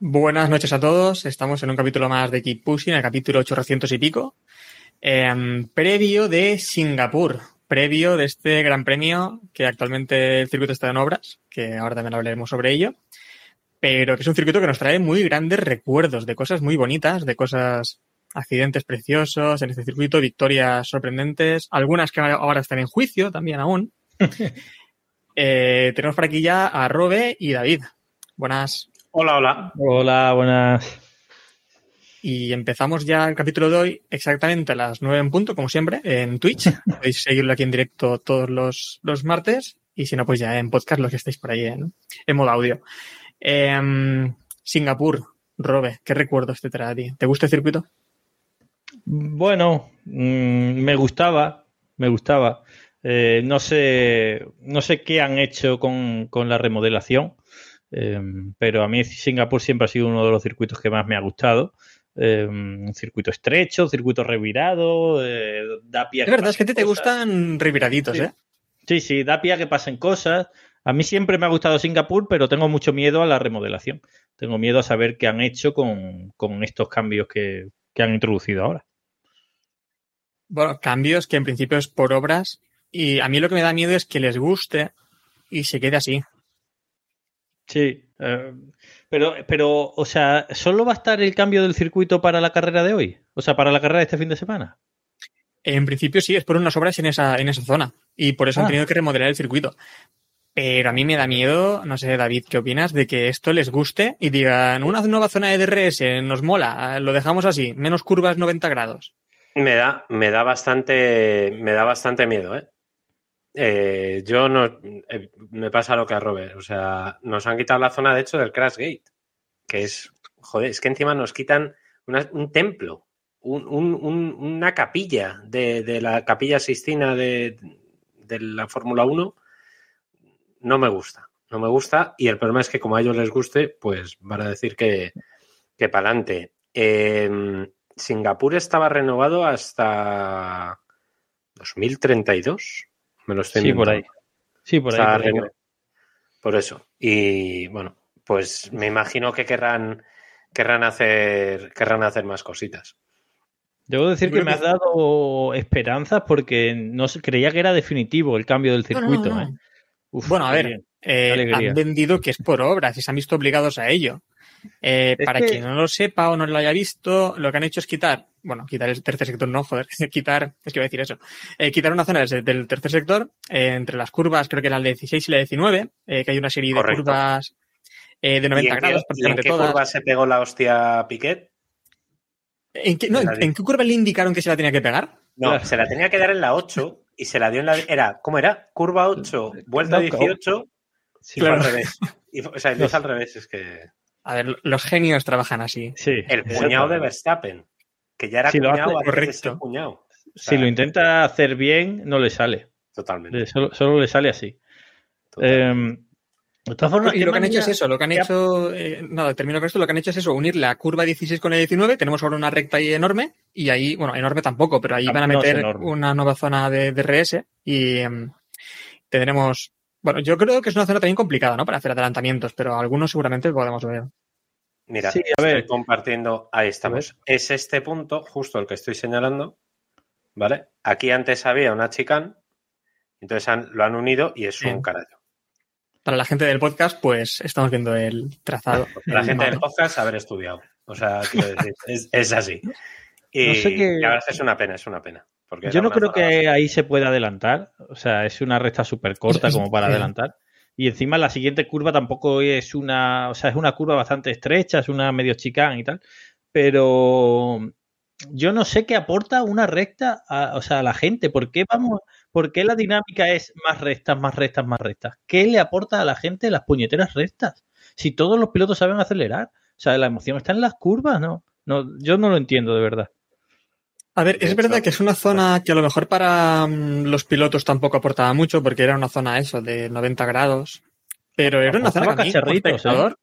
Buenas noches a todos. Estamos en un capítulo más de Keep Pushing, el capítulo 800 y pico. Em, previo de Singapur. Previo de este gran premio que actualmente el circuito está en obras, que ahora también hablaremos sobre ello. Pero que es un circuito que nos trae muy grandes recuerdos de cosas muy bonitas, de cosas, accidentes preciosos en este circuito, victorias sorprendentes, algunas que ahora están en juicio también aún. Eh, tenemos por aquí ya a Robe y David. Buenas. Hola, hola. Hola, buenas. Y empezamos ya el capítulo de hoy exactamente a las 9 en punto, como siempre, en Twitch. Podéis seguirlo aquí en directo todos los, los martes y si no, pues ya en podcast los que estáis por ahí en, en modo audio. Em, Singapur, Robe, ¿qué recuerdos te trae a ti? ¿Te gusta el circuito? Bueno, mm, me gustaba, me gustaba. Eh, no sé, no sé qué han hecho con, con la remodelación, eh, pero a mí Singapur siempre ha sido uno de los circuitos que más me ha gustado. Eh, un circuito estrecho, un circuito revirado, eh, da pie a Es verdad, es que a pasen ti te cosas. gustan reviraditos, Sí. ¿eh? Sí, sí, da pie a que pasen cosas. A mí siempre me ha gustado Singapur, pero tengo mucho miedo a la remodelación. Tengo miedo a saber qué han hecho con, con estos cambios que, que han introducido ahora. Bueno, cambios que en principio es por obras y a mí lo que me da miedo es que les guste y se quede así. Sí, eh, pero, pero, o sea, ¿solo va a estar el cambio del circuito para la carrera de hoy? O sea, para la carrera de este fin de semana. En principio sí, es por unas obras en esa, en esa zona y por eso han Ah. tenido que remodelar el circuito. Pero a mí me da miedo, no sé, David, ¿qué opinas? De que esto les guste y digan, una nueva zona de DRS nos mola, lo dejamos así, menos curvas 90 grados. Me da, me da bastante, me da bastante miedo, ¿eh? Eh, yo no, eh, me pasa lo que a Robert, o sea, nos han quitado la zona de hecho del Crash Gate, que es, joder, es que encima nos quitan una- un templo, un- un- un- una capilla de, la capilla Sistina de, la Fórmula 1, no me gusta, no me gusta y el problema es que como a ellos les guste, pues van a decir que, que para adelante. Singapur estaba renovado hasta 2032. Me lo estoy Sí, por ahí. Sí, por ahí. Por ahí, eso. Y bueno, pues me imagino que querrán, querrán hacer, querrán hacer más cositas. Debo decir que me has dado esperanzas porque no creía que era definitivo el cambio del No, no, circuito. no. ¿eh? Uf, Bueno, a ver, eh, han vendido que es por obras y se han visto obligados a ello. Eh, Es para que- quien no lo sepa o no lo haya visto, lo que han hecho es quitar, bueno, quitar el tercer sector, no, joder, quitar, es que iba a decir eso, Eh, quitar una zona del, del tercer sector, eh, entre las curvas, creo que la 16 y la 19, eh, que hay una serie Correcto. de curvas eh, de ¿Y 90 en qué, grados, y en qué todas. curva se pegó la hostia Piquet? ¿En qué, no, ¿en, en qué curva le indicaron que se la tenía que pegar? No, Claro. se la tenía que dar en la 8 y se la dio en la. Era, ¿cómo era? Curva 8, vuelta No, 18 Sí, y fue al revés. Y o sea, lo hizo al revés, es que. A ver, los genios trabajan así. sí, El cuñado de Verstappen, que ya era Si lo hace- correcto. ser cuñado. O Si lo intenta hacer bien, no le sale. Totalmente. Solo, solo le sale así. Eh, de todas formas, Y lo que han hecho es eso, lo que han hecho, eh, nada, termino con esto, lo que han hecho es eso, unir la curva 16 con la 19, tenemos ahora una recta ahí enorme, y ahí, bueno, enorme tampoco, pero ahí Ah, van a meter una nueva zona de DRS y em, tendremos, bueno, yo creo que es una zona también complicada, ¿no? Para hacer adelantamientos, pero algunos seguramente podemos ver. Mira, Sí, a ver. estoy compartiendo. Ahí estamos. Es este punto, justo el que estoy señalando. ¿Vale? Aquí antes había una chicane, entonces han- lo han unido y es Bien. un carallo. Para la gente del podcast, pues estamos viendo el trazado. La el gente del podcast haber estudiado. O sea, quiero decir, es, es así. Y No sé la verdad es una pena, es una pena. Porque Yo no creo zona que ahí se pueda adelantar. O sea, es una recta súper corta como para adelantar. Y encima la siguiente curva tampoco es una. O sea, es una curva bastante estrecha, es una medio chicán y tal. Pero yo no sé qué aporta una recta a, o sea, a la gente. ¿Por qué vamos, ¿Por qué la dinámica es más rectas, más rectas, más rectas? ¿Qué le aporta a la gente las puñeteras rectas? Si todos los pilotos saben acelerar. O sea, la emoción está en las curvas, ¿no? no yo no lo entiendo de verdad. A ver, es verdad que es una zona que a lo mejor para mm, los pilotos tampoco aportaba mucho porque era una zona eso de 90 grados. Pero era una zona que a mí, como ¿eh? espectador,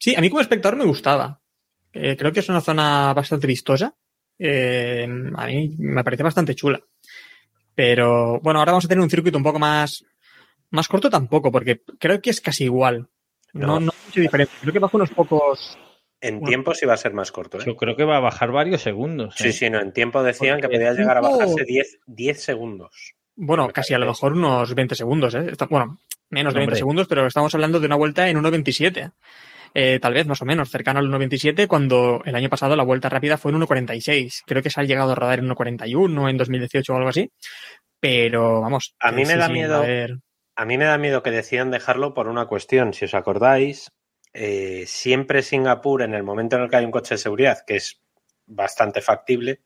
sí, a mí como espectador me gustaba. Eh, creo que es una zona bastante vistosa. Eh, a mí me parece bastante chula. Pero bueno, ahora vamos a tener un circuito un poco más, más corto tampoco, porque creo que es casi igual. No, No. no, hay mucha diferencia. Creo que bajo unos pocos. En Bueno. tiempo sí va a ser más corto. ¿eh? Yo creo que va a bajar varios segundos. Sí, ¿eh? sí, no. En tiempo decían que podía llegar a bajarse 10, 10 segundos. Bueno, Me casi a lo mejor unos 20 segundos, ¿eh? Está- bueno, menos de 20 Hombre. segundos, pero estamos hablando de una vuelta en 1.27. Eh, tal vez más o menos, cercano al 1.27, cuando el año pasado la vuelta rápida fue en 1.46. Creo que se ha llegado a rodar en 1.41 en 2018 o algo así. Pero vamos. A mí que me sí, da sí, miedo- a ver. A mí me da miedo que decidan dejarlo por una cuestión. Si os acordáis, eh, siempre Singapur, en el momento en el que hay un coche de seguridad, que es bastante factible,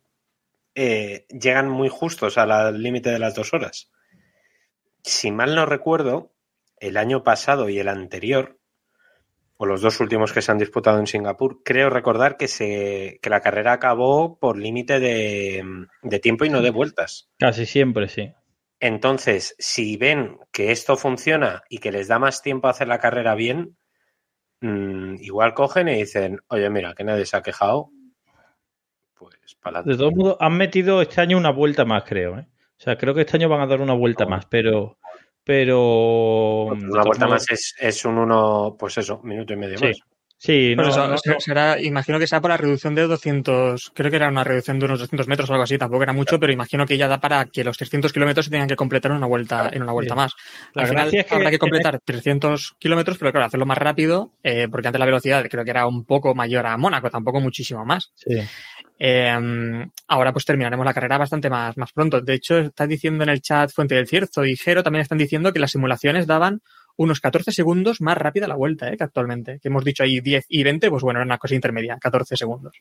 eh, llegan muy justos al límite de las dos horas. Si mal no recuerdo, el año pasado y el anterior, o los dos últimos que se han disputado en Singapur, creo recordar que, se, que la carrera acabó por límite de, de tiempo y no de vueltas. Casi siempre, sí. Entonces, si ven que esto funciona y que les da más tiempo a hacer la carrera bien, mm, igual cogen y dicen, oye, mira, que nadie se ha quejado, pues para De todos modos, han metido este año una vuelta más, creo. ¿eh? O sea, creo que este año van a dar una vuelta más, pero. Pero. Una vuelta modos- más es, es un uno, pues eso, minuto y medio Sí. más. Sí, no, eso, no, se- no. será, imagino que será por la reducción de 200, creo que era una reducción de unos 200 metros o algo así, tampoco era mucho, pero imagino que ya da para que los 300 kilómetros se tengan que completar en una vuelta, en una vuelta Sí. más. La Al final es que- habrá que completar 300 kilómetros, pero claro, hacerlo más rápido, eh, porque antes la velocidad creo que era un poco mayor a Mónaco, tampoco muchísimo más. Sí. Eh, ahora pues terminaremos la carrera bastante más, más pronto. De hecho, está diciendo en el chat Fuente del Cierzo y Jero también están diciendo que las simulaciones daban unos 14 segundos más rápida la vuelta, eh, que actualmente. Que hemos dicho ahí 10 y 20, pues bueno, era una cosa intermedia, 14 segundos.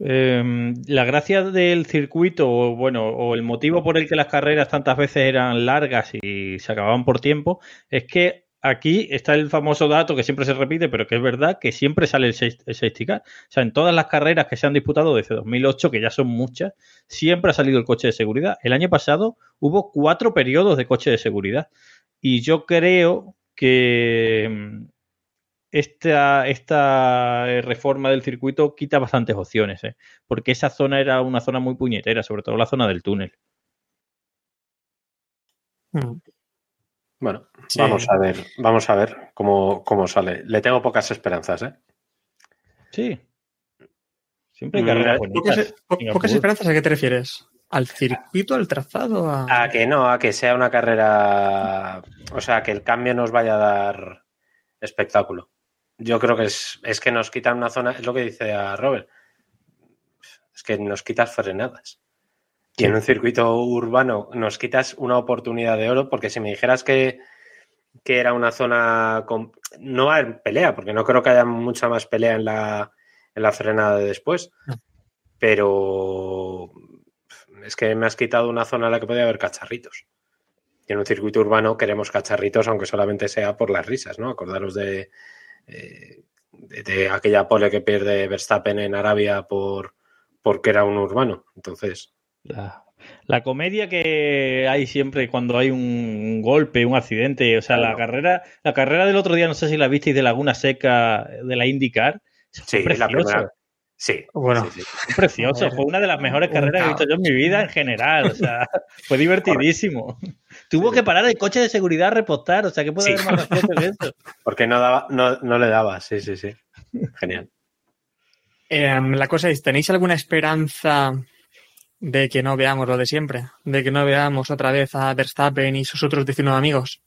Eh, la gracia del circuito, o bueno, o el motivo por el que las carreras tantas veces eran largas y se acababan por tiempo, es que aquí está el famoso dato que siempre se repite, pero que es verdad, que siempre sale el safety car. O sea, en todas las carreras que se han disputado desde 2008, que ya son muchas, siempre ha salido el coche de seguridad. El año pasado hubo cuatro periodos de coche de seguridad. Y yo creo que mm, esta, esta eh, reforma del circuito quita bastantes opciones, ¿eh? porque esa zona era una zona muy puñetera, sobre todo la zona del túnel. Mm. Bueno, Sí. vamos a ver, vamos a ver cómo, cómo sale. Le tengo pocas esperanzas, ¿eh? Sí. Siempre hay Mm, carreras Pocas, po- pocas esperanzas, ¿a qué te refieres? ¿Al circuito, al trazado? A... A que no, a que sea una carrera. O sea, que el cambio nos vaya a dar espectáculo. Yo creo que es, es que nos quitan una zona, es lo que dice a Robert. Es que nos quitas frenadas. Y en un circuito urbano nos quitas una oportunidad de oro, porque si me dijeras que, que era una zona con. No haber pelea, porque no creo que haya mucha más pelea en la, en la frenada de después. No. Pero es que me has quitado una zona en la que podía haber cacharritos. Y en un circuito urbano queremos cacharritos, aunque solamente sea por las risas, ¿no? Acordaros de, eh, de, de aquella pole que pierde Verstappen en Arabia por porque era un urbano. Entonces, La, la comedia que hay siempre cuando hay un golpe, un accidente, o sea, la carrera, la carrera del otro día, no sé si la visteis de Laguna Seca de la IndyCar, sí, la precioso, primera. Sí, Bueno. sí, sí. fue precioso, fue una de las mejores carreras que he visto yo en mi vida en general, o sea, fue divertidísimo. Tuvo Sí. que parar el coche de seguridad a repostar, o sea, ¿qué puede Sí. haber más gracioso que eso? Porque no, daba, no, no le daba, sí, sí, sí. Genial. Em, la cosa es, ¿tenéis alguna esperanza de que no veamos lo de siempre? De que no veamos otra vez a Verstappen y sus otros 19 amigos.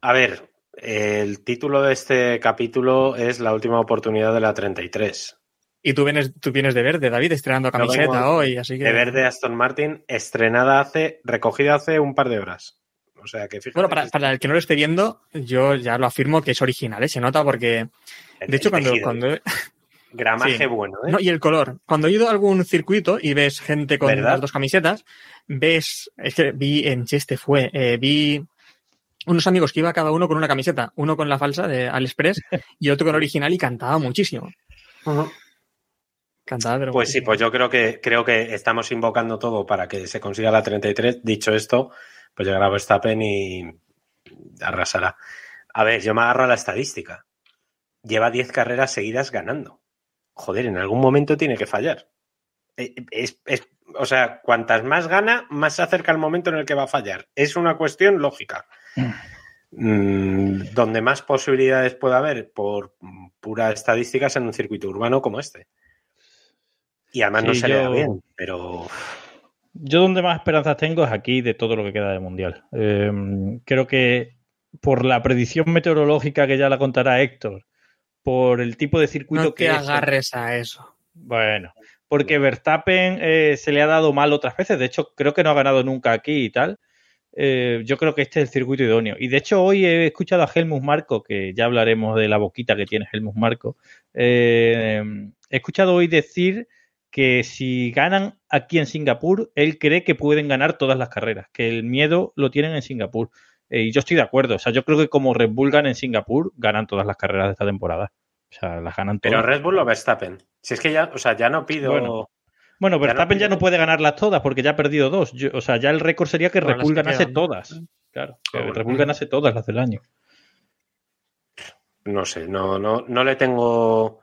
A ver, el título de este capítulo es La última oportunidad de la 33. Y tú vienes, tú vienes de verde, David, estrenando camiseta hoy, así que... De verde Aston Martin, estrenada hace, recogida hace un par de horas. O sea que fíjate. Bueno, para, para el que no lo esté viendo, yo ya lo afirmo que es original, ¿eh? se nota porque, el- de hecho, cuando, tejido. cuando, he, gramaje Sí. bueno, ¿eh? No, y el color. Cuando he ido a algún circuito y ves gente con ¿Verdad? las dos camisetas, ves, es que vi en Cheste fue, eh, vi unos amigos que iba cada uno con una camiseta, uno con la falsa de AliExpress y otro con original y cantaba muchísimo. Cantaba, pero Pues sí, pues yo creo que creo que estamos invocando todo para que se consiga la 33. Dicho esto, pues llegará Verstappen y arrasará. A ver, yo me agarro a la estadística. Lleva 10 carreras seguidas ganando. Joder, en algún momento tiene que fallar. Eh, Es, es- o sea, cuantas más gana, más se acerca el momento en el que va a fallar. Es una cuestión lógica. Mm, donde más posibilidades puede haber por pura estadística es en un circuito urbano como este. Y además no se le da bien, pero Yo donde más esperanzas tengo es aquí de todo lo que queda del Mundial. Eh, creo que por la predicción meteorológica que ya la contará Héctor, por el tipo de circuito no que te es, agarres a eso. Bueno, porque Verstappen eh, se le ha dado mal otras veces. De hecho, creo que no ha ganado nunca aquí y tal. Eh, yo creo que este es el circuito idóneo. Y de hecho, hoy he escuchado a Helmut Marco, que ya hablaremos de la boquita que tiene Helmut Marco. eh, he escuchado hoy decir que si ganan aquí en Singapur, él cree que pueden ganar todas las carreras, que el miedo lo tienen en Singapur. Eh, y yo estoy de acuerdo. O sea, yo creo que como Red Bull gana en Singapur, ganan todas las carreras de esta temporada. O sea, las ganan todas. pero Red Bull o Verstappen. Si es que ya, o sea, ya no pido. Bueno. Bueno, Ya no Verstappen ya no puede ganarlas todas porque ya ha perdido dos. Yo- o sea, ya el récord sería que Red Bull ganase quedan. todas. Claro, que bueno. Red Bull ganase todas las del año. No sé, no, no, no le tengo. O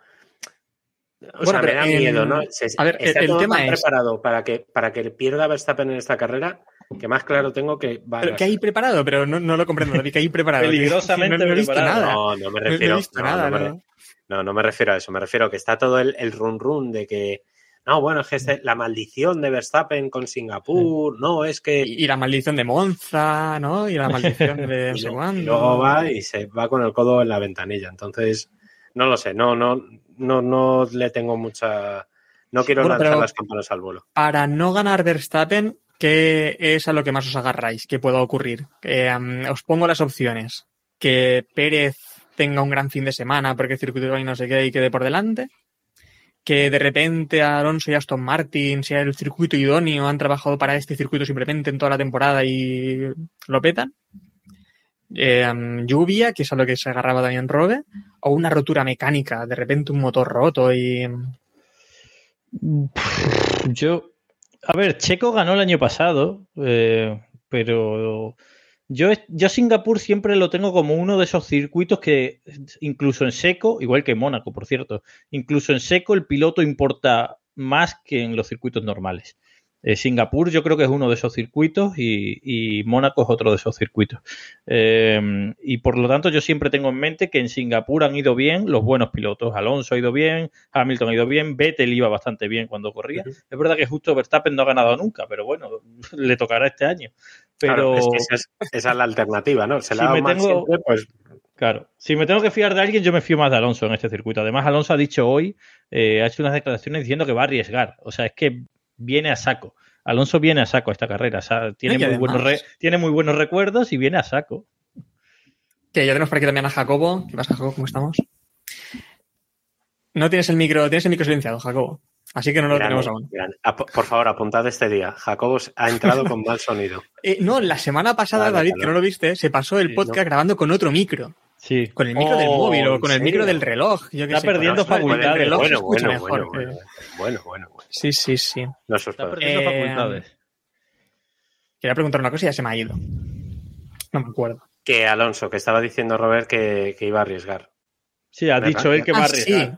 Bueno, sea, me da miedo, ¿no? Se- a ver, está el- el todo tema tan es- preparado para que, para que pierda Verstappen en esta carrera, que más claro tengo que va a Pero que hay preparado, pero no, no lo comprendo, David, que hay preparado. Peligrosamente no, no he visto preparado. nada. No, no me No- no refiero. he visto no, nada. no ¿no? No, me refiero a eso. Me refiero a que está todo el, el run run de que. No, bueno, es que este- la maldición de Verstappen con Singapur. No, es que. Y, y la maldición de Monza, ¿no? Y la maldición de y luego va y se va con el codo en la ventanilla. Entonces, no lo sé. No, no, no, no le tengo mucha. No quiero Bueno, lanzar las campanas al vuelo. Para no ganar Verstappen, ¿qué es a lo que más os agarráis? ¿Qué pueda ocurrir? Eh, um, os pongo las opciones. Que Pérez tenga un gran fin de semana porque el circuito y no sé qué y quede por delante. Que de repente Alonso y Aston Martin sea el circuito idóneo, han trabajado para este circuito simplemente en toda la temporada y lo petan. Eh, lluvia, que es a lo que se agarraba también Robe. O una rotura mecánica, de repente un motor roto y. Yo, a ver, Checo ganó el año pasado, eh, pero yo, yo Singapur siempre lo tengo como uno de esos circuitos que incluso en seco, igual que Mónaco, por cierto, incluso en seco el piloto importa más que en los circuitos normales. Eh, Singapur yo creo que es uno de esos circuitos y, y Mónaco es otro de esos circuitos. Eh, y por lo tanto yo siempre tengo en mente que en Singapur han ido bien los buenos pilotos. Alonso ha ido bien, Hamilton ha ido bien, Vettel iba bastante bien cuando corría. Es verdad que justo Verstappen no ha ganado nunca, pero bueno, le tocará este año. Pero Claro, es que esa, es, esa es la alternativa, ¿no? Se Si la ha dado me tengo- siempre, pues Claro, si me tengo que fiar de alguien, yo me fío más de Alonso en este circuito. Además, Alonso ha dicho hoy, eh, ha hecho unas declaraciones diciendo que va a arriesgar. O sea, es que viene a saco. Alonso viene a saco a esta carrera. O sea, tiene, muy además- buenos re- tiene muy buenos recuerdos y viene a saco. Que ya tenemos por aquí también a Jacobo. ¿Qué pasa, Jacobo? ¿Cómo estamos? No tienes el micro, tienes el micro silenciado, Jacobo. Así que no lo grande, tenemos aún. grande. Ap- Por favor, apuntad este día. Jacobos ha entrado con mal sonido. Eh, no, la semana pasada, Vale, David, vale. que no lo viste, se pasó el podcast no. grabando con otro micro. Sí. Con el micro del Oh, móvil o ¿en con el micro del reloj. Yo qué Está sé, perdiendo facultades. Bueno, escucha bueno, mejor. bueno, bueno, eh. bueno, bueno, bueno. Sí, sí, sí. No Está perdiendo Eh, facultades. Quería preguntar una cosa y ya se me ha ido. No me acuerdo. Que Alonso, que estaba diciendo Robert que, que iba a arriesgar. Sí, ha ¿verdad? dicho él que va a Ah, arriesgar. sí.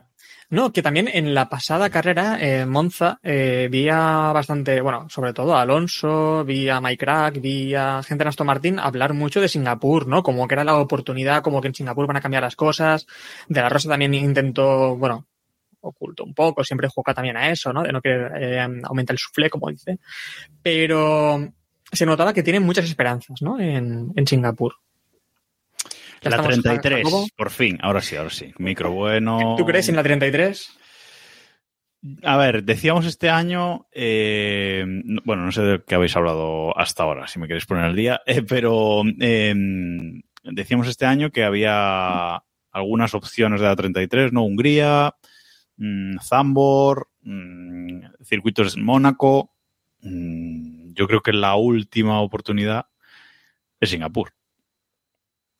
No, que también en la pasada carrera, en Monza, eh, vi a bastante, bueno, sobre todo a Alonso, vi a Mike Crack, vi a gente en Aston Martin hablar mucho de Singapur, ¿no? Como que era la oportunidad, como que en Singapur van a cambiar las cosas. De la Rosa también intentó, bueno, oculto un poco, siempre juega también a eso, ¿no? De no querer eh, aumentar el suflé, como dice. Pero se notaba que tienen muchas esperanzas, ¿no? En, en Singapur. Ya La estamos, 33, Jacobo. por fin, ahora sí, ahora sí. Micro bueno. ¿Tú crees en la 33? A ver, decíamos este año, eh, no- bueno, no sé de qué habéis hablado hasta ahora, si me queréis poner al día, eh, pero eh, decíamos este año que había algunas opciones de la 33, ¿no? Hungría, mm, Zambor, mm, circuitos en Mónaco. mm, yo creo que la última oportunidad es Singapur,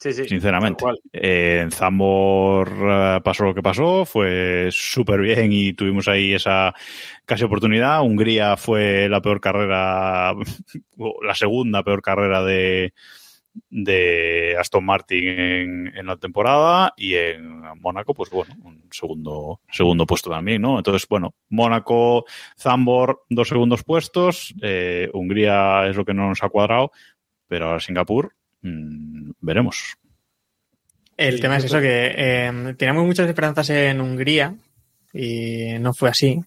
Sí, sí. sinceramente. Eh, en Zambor eh, pasó lo que pasó, fue súper bien y tuvimos ahí esa casi oportunidad. Hungría fue la peor carrera, la segunda peor carrera de, de Aston Martin en, en la temporada y en Mónaco, pues bueno, un segundo, segundo puesto también, ¿no? Entonces, bueno, Mónaco, Zambor, dos segundos puestos, eh, Hungría es lo que no nos ha cuadrado, pero ahora Singapur, mm, veremos. El tema es eso, que eh, teníamos muchas esperanzas en Hungría y no fue así.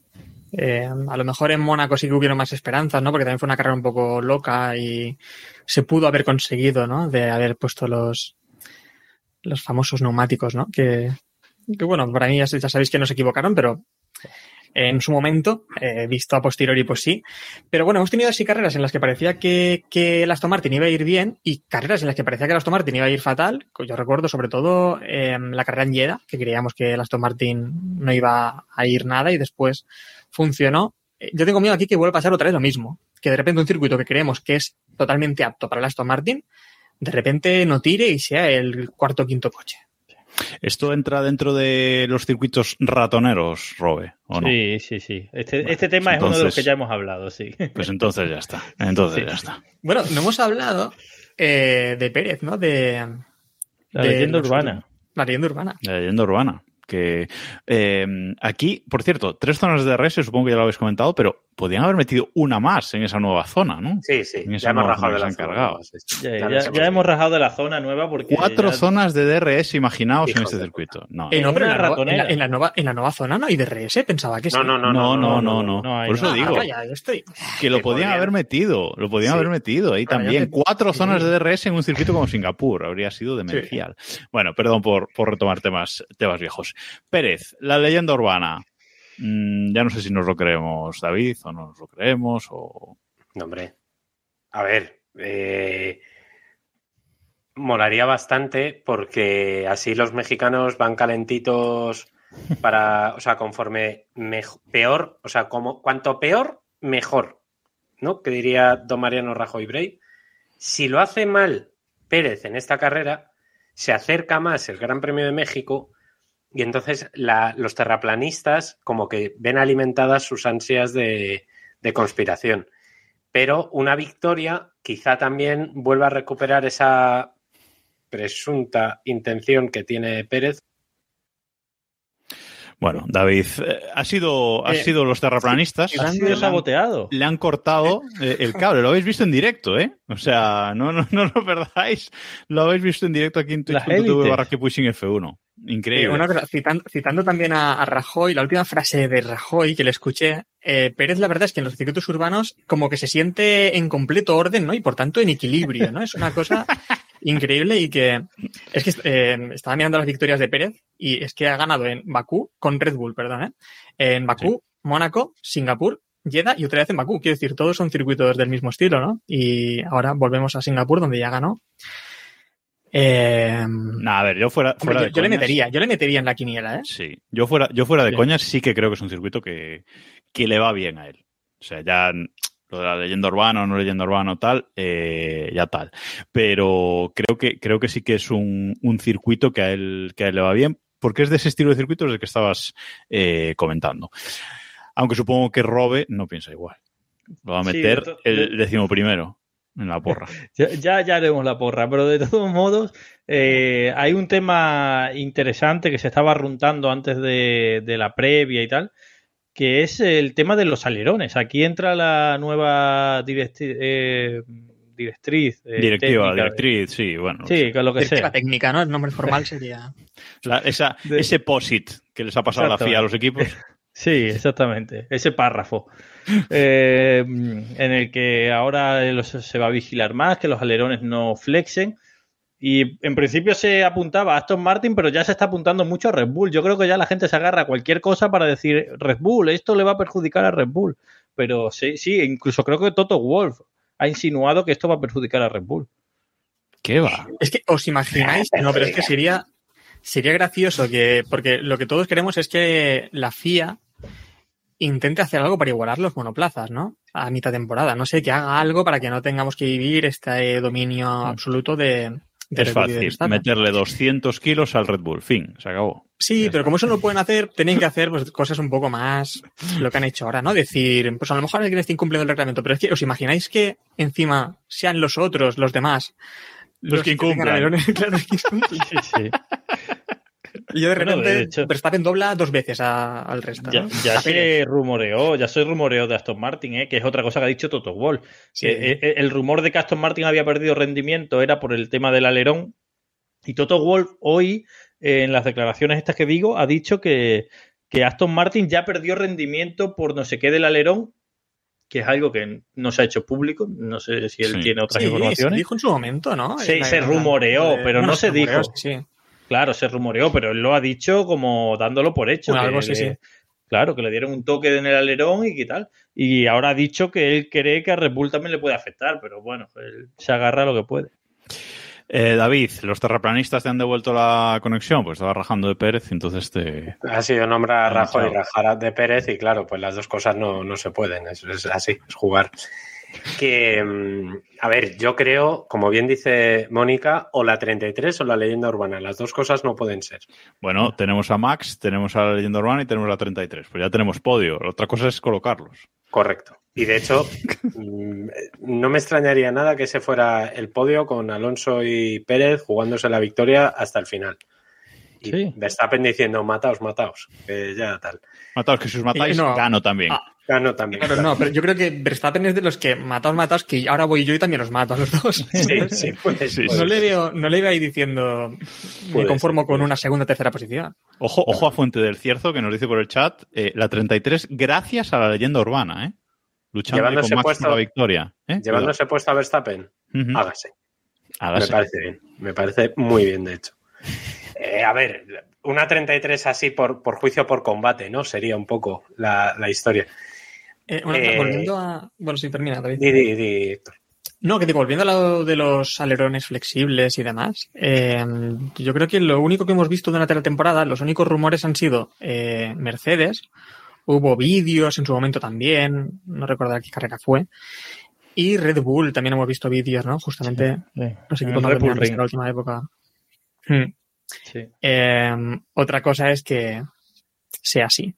Eh, a lo mejor en Mónaco sí que hubieron más esperanzas, ¿no? Porque también fue una carrera un poco loca y se pudo haber conseguido, ¿no? De haber puesto los, los famosos neumáticos, ¿no? Que, que bueno, para mí ya, ya sabéis que no se equivocaron, pero en su momento, eh, visto a posteriori, pues sí. Pero bueno, hemos tenido así carreras en las que parecía que, que el Aston Martin iba a ir bien y carreras en las que parecía que el Aston Martin iba a ir fatal. Yo recuerdo sobre todo eh, la carrera en Jeddah, que creíamos que el Aston Martin no iba a ir nada y después funcionó. Eh, Yo tengo miedo aquí que vuelva a pasar otra vez lo mismo. Que de repente un circuito que creemos que es totalmente apto para el Aston Martin, de repente no tire y sea el cuarto o quinto coche. ¿Esto entra dentro de los circuitos ratoneros, Robe? ¿O no? Sí, sí, sí. Este, este tema pues es uno de los que ya hemos hablado, sí. Pues entonces ya está. Entonces Sí. ya está. Bueno, no hemos hablado eh, de Pérez, ¿no? De, La de leyenda urbana. La leyenda urbana. La leyenda urbana. Que eh, aquí, por cierto, tres zonas de DRS, supongo que ya lo habéis comentado, pero podían haber metido una más en esa nueva zona, ¿no? Sí, sí. En esa Ya hemos rajado de la zona. Ya, Ya ya- nos ya hemos rajado de la zona nueva porque. Cuatro ya- zonas de DRS imaginaos en este circuito. No, Eh, en la, nueva, en, la, ratonera. en la nueva, en la nueva zona no hay DRS, pensaba que sí. No, no, no, no, no, no, no. no hay, Por eso no. digo Ah, estoy... que lo podían podrían- haber metido. Lo podían Sí. haber metido ahí también. te- Cuatro sí. zonas de DRS en un circuito como Singapur. Habría sido demencial. Bueno, perdón por, por retomar temas, temas viejos. Pérez, la leyenda urbana. Mm, ya no sé si nos lo creemos, David, o no nos lo creemos, o. No, hombre. A ver, eh, molaría bastante porque así los mexicanos van calentitos para, o sea, conforme mej- peor, o sea, como cuanto peor, mejor, ¿no? Que diría don Mariano Rajoy Brey. Si lo hace mal Pérez en esta carrera, se acerca más el Gran Premio de México y entonces la- los terraplanistas como que ven alimentadas sus ansias de, de conspiración. Pero una victoria quizá también vuelva a recuperar esa presunta intención que tiene Pérez. Bueno, David, eh, ha sido, ha Eh, sido los terraplanistas. Ha sido saboteado. Le han cortado eh, el cable. Lo habéis visto en directo, ¿eh? O sea, no, no, no lo perdáis. Lo habéis visto en directo aquí en twitch.tv barra que pushing F1. Eh, Increíble. una cosa, citando, citando también a, a Rajoy, la última frase de Rajoy que le escuché, eh, Pérez la verdad es que en los circuitos urbanos como que se siente en completo orden, ¿no? Y por tanto en equilibrio, ¿no? Es una cosa increíble y que es que eh, estaba mirando las victorias de Pérez y es que ha ganado en Bakú con Red Bull, perdón, ¿eh? En Bakú, Mónaco, Singapur, Jeddah y otra vez en Bakú. Quiero decir, todos son circuitos del mismo estilo, ¿no? Y ahora volvemos a Singapur donde ya ganó. Eh, Nah, a ver, yo fuera, hombre, fuera yo, de yo le metería, yo le metería en la quiniela, ¿eh? Sí, yo fuera, yo fuera de Sí. coñas sí que creo que es un circuito que, que le va bien a él. O sea, ya lo de la leyenda urbana o no leyenda urbana o tal, eh, ya tal. Pero creo que, creo que sí que es un, un circuito que a, él, que a él le va bien, porque es de ese estilo de circuitos del que estabas eh, comentando. Aunque supongo que Robe no piensa igual. Lo va a meter el décimo primero en la porra. Ya, ya, ya haremos la porra, pero de todos modos, eh, hay un tema interesante que se estaba runtando antes de, de la previa y tal, que es el tema de los alerones. Aquí entra la nueva directi- eh, directriz. eh, Directiva, técnica. directriz, sí, bueno. Sí, que lo que sea. técnica, ¿no? El nombre formal sería. La- esa, De- ese POSIT que les ha pasado la FIA a los equipos. Sí, exactamente. Ese párrafo. Eh, en el que ahora los- se va a vigilar más, que los alerones no flexen. Y en principio se apuntaba a Aston Martin, pero ya se está apuntando mucho a Red Bull. Yo creo que ya la gente se agarra a cualquier cosa para decir Red Bull, esto le va a perjudicar a Red Bull. Pero sí, sí, incluso creo que Toto Wolf ha insinuado que esto va a perjudicar a Red Bull. ¿Qué va? Es que os imagináis, no, pero es que sería, sería gracioso que, porque lo que todos queremos es que la FIA intente hacer algo para igualar los monoplazas, ¿no? A mitad temporada. No sé, que haga algo para que no tengamos que vivir este dominio absoluto de, de Es fácil. Meterle 200 kilos al Red Bull. Fin. Se acabó. Sí, pero como eso no lo pueden hacer, tienen que hacer pues, cosas un poco más lo que han hecho ahora, ¿no? Decir, pues a lo mejor alguien está incumpliendo el reglamento, pero es que os imagináis que encima sean los otros, los demás, Los que incumplan. claro, los que. Sí, sí. Y yo de Bueno, repente de hecho- Verstappen dobla dos veces a- al resto. Ya, ¿no? ya Pérez. se rumoreó, ya se rumoreó de Aston Martin, ¿eh? que es otra cosa que ha dicho Toto Wolff. Sí. Que, eh, el rumor de que Aston Martin había perdido rendimiento era por el tema del alerón. Y Toto Wolff hoy, eh, en las declaraciones estas que digo, ha dicho que, que Aston Martin ya perdió rendimiento por no sé qué del alerón, que es algo que no se ha hecho público. No sé si él Sí. tiene otras Sí, se informaciones. dijo en su momento, ¿no? Se- se rumoreó, pero no se rumoreó, dijo. sí. Claro, se rumoreó, pero él lo ha dicho como dándolo por hecho. Bueno, que algo así, le- sí. Claro, que le dieron un toque en el alerón y qué tal. Y ahora ha dicho que él cree que a Red Bull también le puede afectar, pero bueno, él se agarra a lo que puede. Eh, David, ¿los terraplanistas te han devuelto la conexión? Pues estaba rajando de Pérez, entonces te... Ha sido nombrar a Ah, Rajoy y rajar a de Pérez y claro, pues las dos cosas no, no se pueden, es, es así, es jugar. Que, mm, a ver, yo creo, como bien dice Mónica, o la 33 o la leyenda urbana, las dos cosas no pueden ser. Bueno, tenemos a Max, tenemos a la leyenda urbana y tenemos a la 33. Pues ya tenemos podio. La otra cosa es colocarlos. Correcto. Y de hecho, mm, no me extrañaría nada que ese fuera el podio con Alonso y Pérez jugándose la victoria hasta el final. Y Sí. Verstappen diciendo, mataos, mataos, que ya tal. Mataos, que si os matáis, no. gano también. Ah, Gano también. Claro, claro. no, pero yo creo que Verstappen es de los que mataos, mataos, que ahora voy yo y también los mato a los dos. Sí, sí, puede, Sí, puede No le veo, no le veo ahí diciendo me conformo ser, con una segunda o tercera posición. Ojo, ojo a Fuente del Cierzo, que nos dice por el chat, eh, la 33 gracias a la leyenda urbana, ¿eh? Luchando Llevándose con Max puesto- por la victoria. ¿eh? Llevándose puesto a Verstappen, Cuidado. Hágase. Me parece bien, me parece muy bien, de hecho. Eh, a ver, una 33 así por, por juicio por combate, ¿no? Sería un poco la, la historia. Eh, una- Eh, volviendo a. Bueno, sí, termina, David. Di, di, di, Héctor. No, que digo, volviendo a lo de los alerones flexibles y demás, eh, yo creo que lo único que hemos visto durante la temporada, los únicos rumores han sido eh, Mercedes, hubo vídeos en su momento también, no recuerdo qué carrera fue, y Red Bull también hemos visto vídeos, ¿no? Justamente los En equipos el más la última época. Hmm. Sí. Eh, otra cosa es que sea así.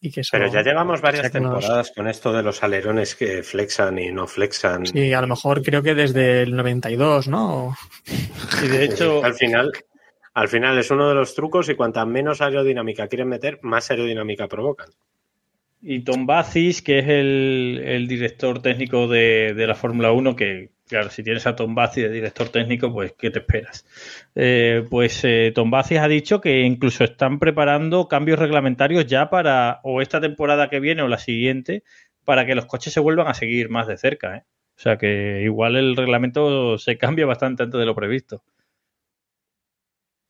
Y que eso, Pero ya llevamos varias temporadas con esto de los alerones que flexan y no flexan. Sí, a lo mejor creo que desde el 92, ¿no? Y de hecho, al final, al final es uno de los trucos y cuanta menos aerodinámica quieren meter, más aerodinámica provocan. y Tom Bacis, que es el, el director técnico de, de la Fórmula 1, que claro, si tienes a Tom Bacis de director técnico, pues ¿qué te esperas? Eh, pues eh, Tom Bacis ha dicho que incluso están preparando cambios reglamentarios ya para o esta temporada que viene o la siguiente, para que los coches se vuelvan a seguir más de cerca. ¿eh? O sea que igual el reglamento se cambia bastante antes de lo previsto.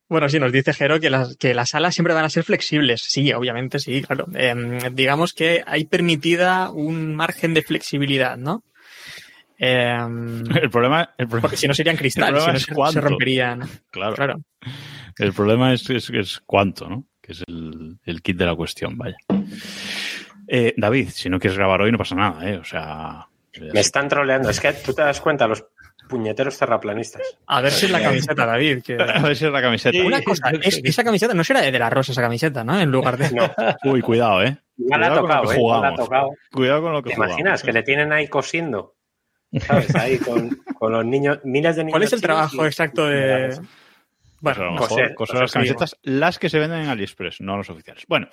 Bueno, sí, nos dice Jero que las, que las alas siempre van a ser flexibles. Sí, obviamente, sí, claro. Em, digamos que hay permitida un margen de flexibilidad, ¿no? Em, El problema, el problema porque si no serían cristales, si no es se, cuánto. se romperían. claro, Claro. El problema es, es, es cuánto, ¿no? Que es el, el kit de la cuestión, vaya. Eh, David, si no quieres grabar hoy no pasa nada, ¿eh? O sea... Me están troleando. Es que tú te das cuenta, los puñeteros terraplanistas. A ver si es la camiseta, David. que- A ver si es la camiseta. Una cosa, es- esa camiseta no será de De la Rosa, esa camiseta, ¿no? En lugar de. No, Uy, cuidado, ¿eh? ya la ha tocado, ¿eh? Ya la ha jugamos. tocado. Cuidado con lo que ¿Te jugamos. imaginas que le tienen ahí cosiendo? ¿Sabes? Ahí con, con los niños, miles de niños. ¿Cuál es el trabajo y- exacto y- de.? Pues a lo Bueno, mejor coser, coser coser las camisetas, las que se venden en AliExpress, no los oficiales. Bueno,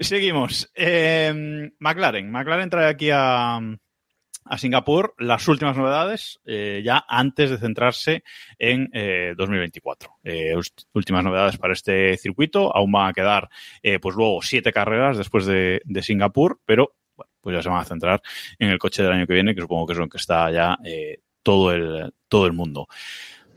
seguimos. Eh, McLaren. McLaren trae aquí a, a Singapur las últimas novedades, eh, ya antes de centrarse en eh, 2024. Eh, últimas novedades para este circuito. Aún van a quedar, eh, pues luego, siete carreras después de, de Singapur, pero pues ya se van a centrar en el coche del año que viene, que supongo que es lo que está ya eh, todo, el, todo el mundo.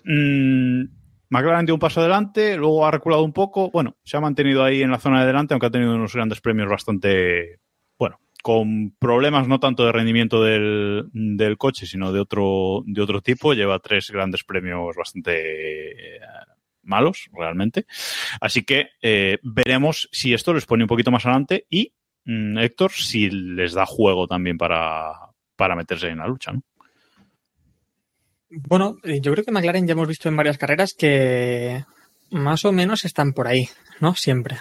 Mm, McLaren dio un paso adelante, luego ha reculado un poco. Bueno, se ha mantenido ahí en la zona de delante, aunque ha tenido unos grandes premios bastante, bueno, con problemas no tanto de rendimiento del, del coche, sino de otro, de otro tipo. Lleva tres grandes premios bastante eh, malos, realmente. Así que eh, veremos si esto les pone un poquito más adelante y, Héctor, si les da juego también para, para meterse en la lucha, ¿no? Bueno, eh, yo creo que McLaren ya hemos visto en varias carreras que más o menos están por ahí, ¿no? Siempre.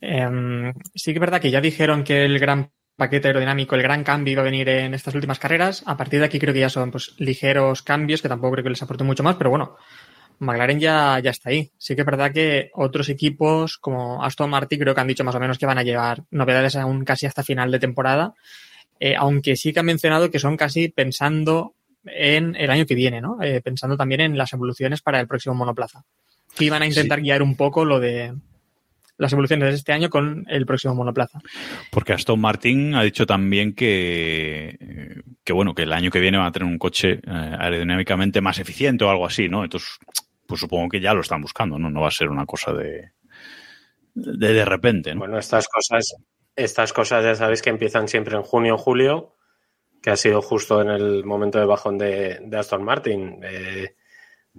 Em, sí que es verdad que ya dijeron que el gran paquete aerodinámico, el gran cambio iba a venir en estas últimas carreras. A partir de aquí creo que ya son pues, ligeros cambios, que tampoco creo que les aporte mucho más, pero bueno, McLaren ya, ya está ahí. Sí que es verdad que otros equipos como Aston Martin creo que han dicho más o menos que van a llevar novedades aún casi hasta final de temporada, eh, aunque sí que han mencionado que son casi pensando en el año que viene, ¿no? Eh, pensando también en las evoluciones para el próximo monoplaza. Que iban a intentar Sí. guiar un poco lo de las evoluciones de este año con el próximo monoplaza. Porque Aston Martin ha dicho también que, que bueno, que el año que viene van a tener un coche eh, aerodinámicamente más eficiente o algo así, ¿no? Entonces, pues supongo que ya lo están buscando, ¿no? No va a ser una cosa de de, repente, ¿no? Bueno, estas cosas, estas cosas ya sabéis que empiezan siempre en junio o julio, que ha sido justo en el momento de bajón de, Aston Martin. Eh,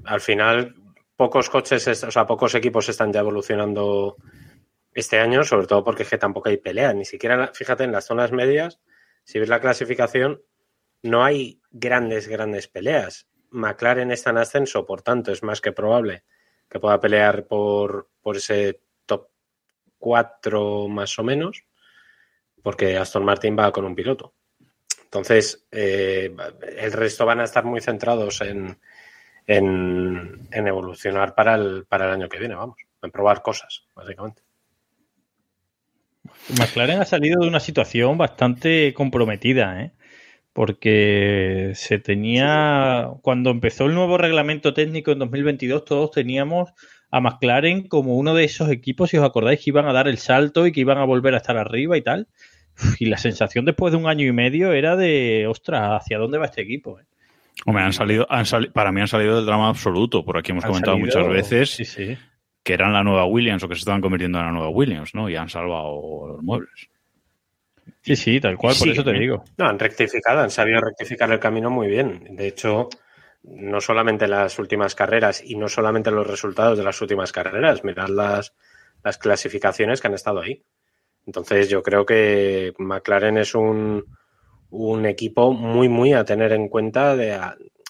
al final, pocos coches, es- o sea, pocos equipos están ya evolucionando este año, sobre todo porque es que tampoco hay pelea. Ni siquiera, fíjate, en las zonas medias, si ves la clasificación, no hay grandes, grandes peleas. McLaren está en ascenso, por tanto, es más que probable que pueda pelear por, por ese top 4 más o menos, porque Aston Martin va con un piloto. Entonces, eh, el resto van a estar muy centrados en, en, en evolucionar para el, para el año que viene, vamos, en probar cosas, básicamente. McLaren ha salido de una situación bastante comprometida, ¿eh? Porque se tenía, cuando empezó el nuevo reglamento técnico en 2022, todos teníamos a McLaren como uno de esos equipos, si os acordáis, que iban a dar el salto y que iban a volver a estar arriba y tal. Y la sensación después de un año y medio era de, ostras, ¿hacia dónde va este equipo? eh? Hombre, han salido, han sali- para mí han salido del drama absoluto. Por aquí hemos comentado salido- muchas veces Sí, sí. que eran la nueva Williams o que se estaban convirtiendo en la nueva Williams, ¿no? Y han salvado los muebles. Sí, sí, tal cual, por Sí, eso te digo. No, han rectificado, han sabido rectificar el camino muy bien. De hecho, no solamente las últimas carreras y no solamente los resultados de las últimas carreras, mirad las, las clasificaciones que han estado ahí. Entonces, yo creo que McLaren es un, un equipo muy, muy a tener en cuenta, de,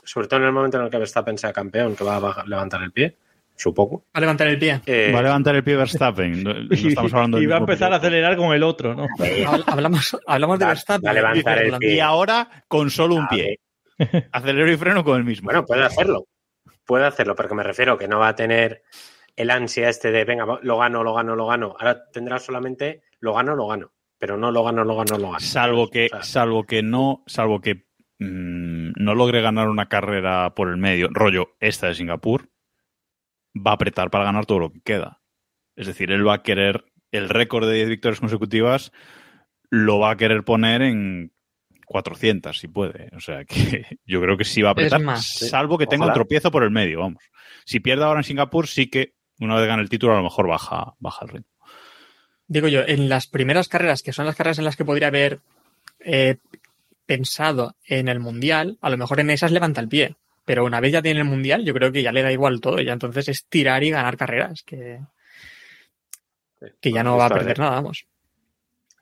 sobre todo en el momento en el que Verstappen sea campeón, que va a levantar el pie, supongo. Va a levantar el pie. Eh, Va a levantar el pie Verstappen. No, no estamos hablando y va a empezar a acelerar con el otro, ¿no? Habl- Hablamos, hablamos de Va- Verstappen. va a levantar el pie. Y ahora con solo un pie. Acelero y freno con el mismo. Bueno, puede hacerlo. Puede hacerlo, porque me refiero que no va a tener el ansia este de, venga, lo gano, lo gano, lo gano. Ahora tendrá solamente, lo gano, lo gano. Pero no lo gano, lo gano, lo gano. salvo que, O sea, salvo que no, salvo que mm, no logre ganar una carrera por el medio, rollo esta de Singapur, va a apretar para ganar todo lo que queda. Es decir, él va a querer el récord de 10 victorias consecutivas, lo va a querer poner en 400 si puede. O sea que yo creo que sí va a apretar, más, salvo que tenga un tropiezo por el medio, vamos. Si pierde ahora en Singapur, sí que una vez gane el título a lo mejor baja, baja el ritmo. Digo yo, en las primeras carreras, que son las carreras en las que podría haber eh, pensado en el Mundial, a lo mejor en esas levanta el pie. Pero una vez ya tiene el Mundial, yo creo que ya le da igual todo. Ya entonces es tirar y ganar carreras, que, que ya no va a perder nada, vamos.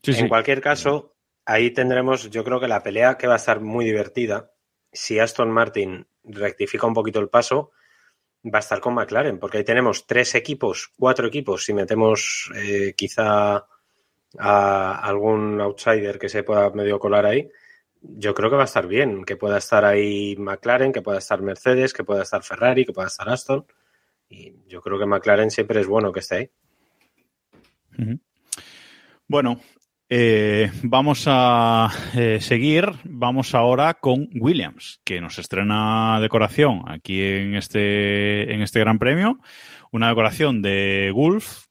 Sí, en cualquier caso, ahí tendremos, yo creo que la pelea que va a estar muy divertida, si Aston Martin rectifica un poquito el paso, va a estar con McLaren, porque ahí tenemos tres equipos, cuatro equipos, si metemos eh, quizá a algún outsider que se pueda medio colar ahí, yo creo que va a estar bien, que pueda estar ahí McLaren, que pueda estar Mercedes, que pueda estar Ferrari, que pueda estar Aston. Y yo creo que McLaren siempre es bueno que esté ahí. Bueno, eh, vamos a eh, seguir. Vamos ahora con Williams, que nos estrena decoración aquí en este, en este Gran Premio. Una decoración de Gulf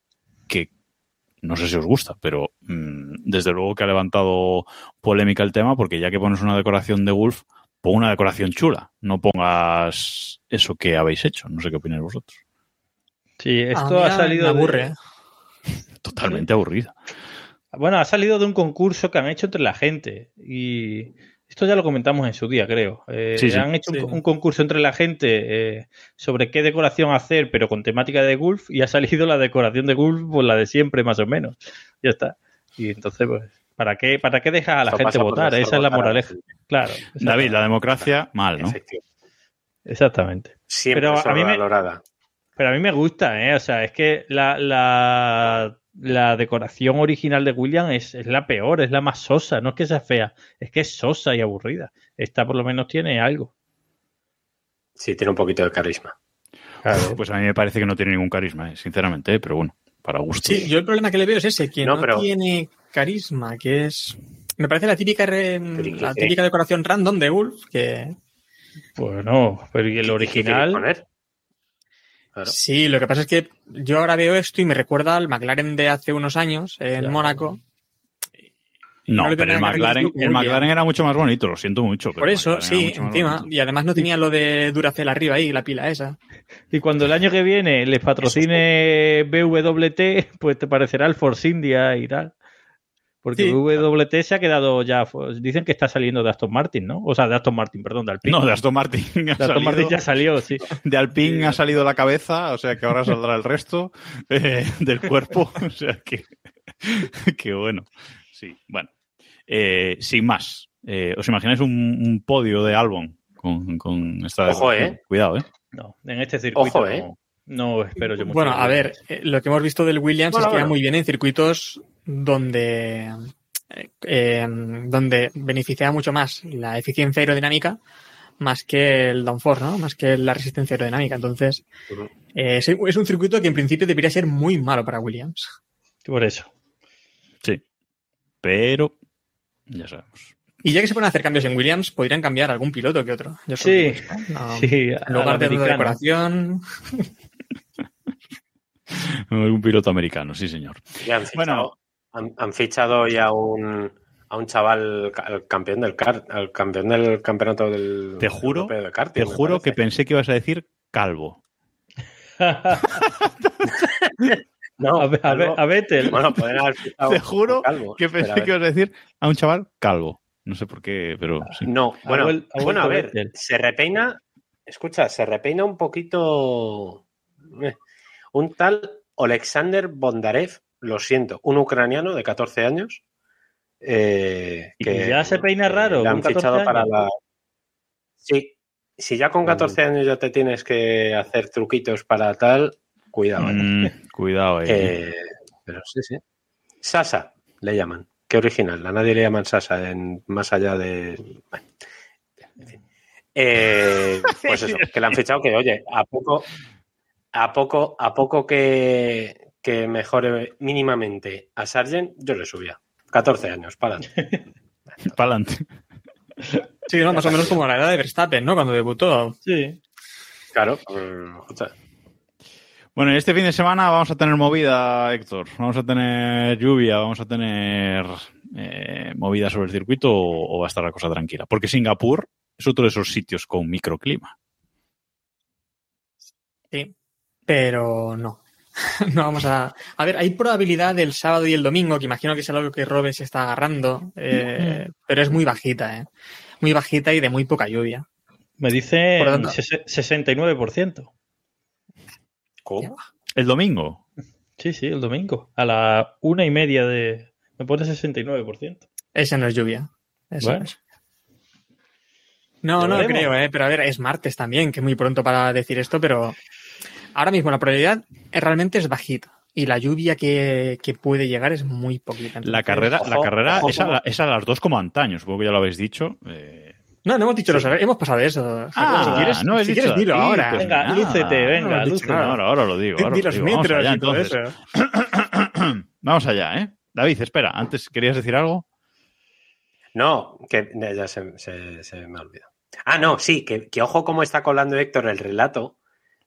no sé si os gusta, pero mm, desde luego que ha levantado polémica el tema, porque ya que pones una decoración de Gulf, pon una decoración chula. No pongas eso que habéis hecho. No sé qué opináis vosotros. Sí, A esto ha me salido. de- aburre. ¿eh? Totalmente aburrida. Bueno, ha salido de un concurso que han hecho entre la gente y Esto ya lo comentamos en su día, creo. Eh, Sí, sí. Han hecho un- Sí. un, concurso entre la gente eh, sobre qué decoración hacer, pero con temática de golf, y ha salido la decoración de golf, pues la de siempre, más o menos. Ya está. Y entonces, pues, ¿para qué, para qué dejas a la gente votar? Esa es la votar a la moraleja. Claro. David, la democracia, mal, ¿no? Exactamente. Siempre Pero a mí me-. Pero a mí me gusta, ¿eh? O sea, es que la, la, la decoración original de William es, es la peor, es la más sosa. No es que sea fea, es que es sosa y aburrida. Esta por lo menos tiene algo. Sí, tiene un poquito de carisma. Pues a mí me parece que no tiene ningún carisma, eh, sinceramente, eh, pero bueno, para gusto. Sí, yo el problema que le veo es ese, que No, no, pero- tiene carisma, que es... Me parece la típica, re- Pero, ¿y la típica decoración random de Wolf, que Pues no, pero ¿y el ¿Qué quieres original? Claro. sí, lo que pasa es que yo ahora veo esto y me recuerda al McLaren de hace unos años en Claro. Mónaco. No, pero el McLaren, el McLaren era mucho más bonito, lo siento mucho. pero Por eso, sí, encima. Y además no tenía lo de Duracell arriba ahí, la pila esa. Y cuando el año que viene les patrocine BWT, pues te parecerá el Force India y tal. Porque Sí. BWT se ha quedado ya, dicen que está saliendo de Aston Martin, ¿no? O sea, de Aston Martin, perdón, de Alpine. No, de Aston Martin. ha De Aston salido- Martin ya salió, sí. De Alpine ha salido la cabeza, o sea que ahora saldrá el resto eh, del cuerpo. O sea que, que bueno. Sí, bueno. Eh, sin más, eh, ¿os imagináis un, un podio de Albon con, con esta Ojo? ¿eh? Cuidado, ¿eh? No, en este circuito Ojo, ¿eh? no, no espero yo mucho. Bueno, a ver, eh, lo que hemos visto del Williams Bueno, es que va bueno. muy bien en circuitos donde, eh, donde beneficia mucho más la eficiencia aerodinámica más que el downforce, ¿no? Más que la resistencia aerodinámica. Entonces, eh, es, es un circuito que en principio debería ser muy malo para Williams. Por eso. Sí. Pero, ya sabemos. Y ya que se pueden hacer cambios en Williams, podrían cambiar algún piloto que otro. Yo Sí, sí. En lugar de decoración. Un piloto americano, sí, señor. Bueno. Han, han fichado ya un, a un chaval, el campeón del kart, el campeón del campeonato del Te juro, europeo de karting, Te juro que pensé que ibas a decir calvo. No, a, ver- a, ver- Calvo- a Vettel. Bueno, pueden haber fichado Te juro calvo, que pensé a ver. que ibas a decir a un chaval calvo. No sé por qué, pero sí. No, bueno, vuel- ha bueno, a ver, se repeina, escucha, se repeina un poquito eh, un tal Alexander Bondarev, lo siento, un ucraniano de 14 años. eh, Y que ya se peina raro, le han con 14 fichado para la. Sí, si ya con 14 años ya te tienes que hacer truquitos para tal, cuidado. ¿eh? Mm, cuidado ahí. Eh, pero sí, sí. Sasa le llaman. Qué original. A nadie le llaman Sasa en, más allá de. bueno, en fin. Eh, pues eso, que le han fichado que, oye, a poco, a poco, a poco que, que mejore mínimamente a Sargent, yo le subía. 14 años, para adelante. Para adelante. Sí, no, más o menos como la edad de Verstappen, ¿no? Cuando debutó. Sí. Claro. mm, Bueno, y este fin de semana vamos a tener movida, Héctor. Vamos a tener lluvia, vamos a tener eh, movida sobre el circuito o, o va a estar la cosa tranquila. Porque Singapur es otro de esos sitios con microclima. Sí. Pero no. No vamos a. A ver, hay probabilidad del sábado y el domingo, que imagino que es algo que Robert se está agarrando, eh, pero es muy bajita, ¿eh? Muy bajita y de muy poca lluvia. Me dice Por lo tanto- 69%. ¿cómo? El domingo. Sí, sí, el domingo. A la una y media de. Me pone 69%. Esa no es lluvia. Eso Bueno. no es. No, no creo, ¿eh? Pero a ver, es martes también, que es muy pronto para decir esto, pero ahora mismo la probabilidad realmente es bajita. Y la lluvia que, que puede llegar es muy poquita. La carrera, la carrera ojo, es, a, ojo. la- es a las dos como antaño, supongo que ya lo habéis dicho. Eh, No, no hemos dicho los horarios, hemos pasado de eso. Ah, si quieres, no he si dicho quieres dilo ahora. pues Venga, nada. lúcete, venga, No, lúcete. ahora, ahora lo digo. ahora Di lo los digo. Vamos metros allá, y todo entonces. eso. Vamos allá, ¿eh? David, espera, antes querías decir algo. No, que ya se, se- se me ha olvidado. Ah, no, sí, que, que ojo cómo está colando Héctor el relato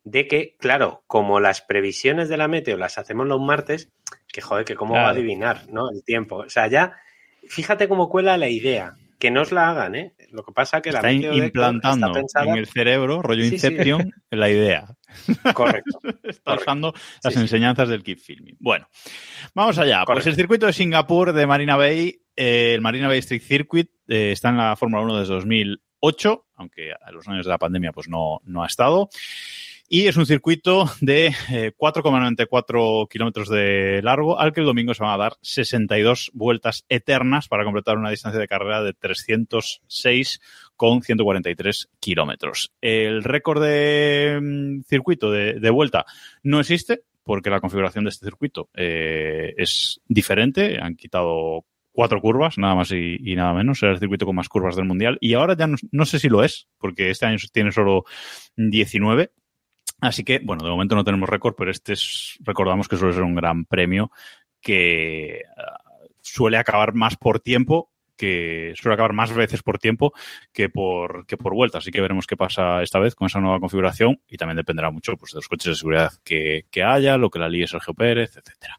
de que, claro, como las previsiones de la meteo las hacemos los martes, que joder, que cómo va a adivinar, ¿no? El tiempo. O sea, ya, fíjate cómo cuela la idea. Que no os la hagan, ¿eh? Lo que pasa que la meteo implantando está pensada... en el cerebro, rollo Sí, sí. Inception, la idea. Correcto. Está usando las Sí, enseñanzas del Keep Filming. Bueno, vamos allá. Pues el circuito de Singapur de Marina Bay eh, el Marina Bay Street Circuit eh, está en la Fórmula 1 desde 2008, aunque a los años de la pandemia pues no, no ha estado. Y es un circuito de eh, 4,94 kilómetros de largo, al que el domingo se van a dar 62 vueltas eternas para completar una distancia de carrera de 306 con 143 kilómetros. El récord de mm, circuito de, vuelta no existe porque la configuración de este circuito eh, es diferente. Han quitado cuatro curvas, nada más y, nada menos. Era el circuito con más curvas del Mundial. Y ahora ya no, no, sé si lo es, porque este año tiene solo 19. Así que, bueno, de momento no tenemos récord, pero este es, recordamos que suele ser un gran premio que uh, suele acabar más por tiempo que suele acabar más veces por tiempo que por, que por vuelta. Así que veremos qué pasa esta vez con esa nueva configuración y también dependerá mucho pues, de los coches de seguridad que, que haya, lo que la ligue Sergio Pérez, etcétera.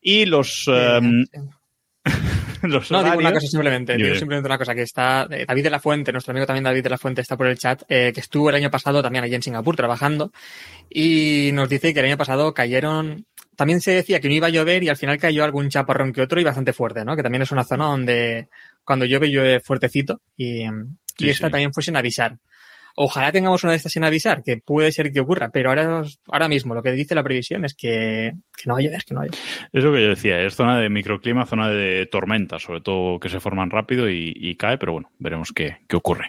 Y los... Um, los no, digo una cosa simplemente, digo simplemente una cosa, que está eh, David de la Fuente, nuestro amigo también David de la Fuente está por el chat, eh, que estuvo el año pasado también allí en Singapur trabajando y nos dice que el año pasado cayeron, también se decía que no iba a llover y al final cayó algún chaparrón que otro y bastante fuerte, ¿no? Que también es una zona donde cuando llueve llueve fuertecito y, y sí, esta sí. también fue sin avisar. Ojalá tengamos una de estas sin avisar, que puede ser que ocurra, pero ahora, ahora mismo lo que dice la previsión es que, no va a llover, que no va a llover. Es lo que yo decía, es zona de microclima, zona de tormenta, sobre todo que se forman rápido y, cae, pero bueno, veremos qué, qué ocurre.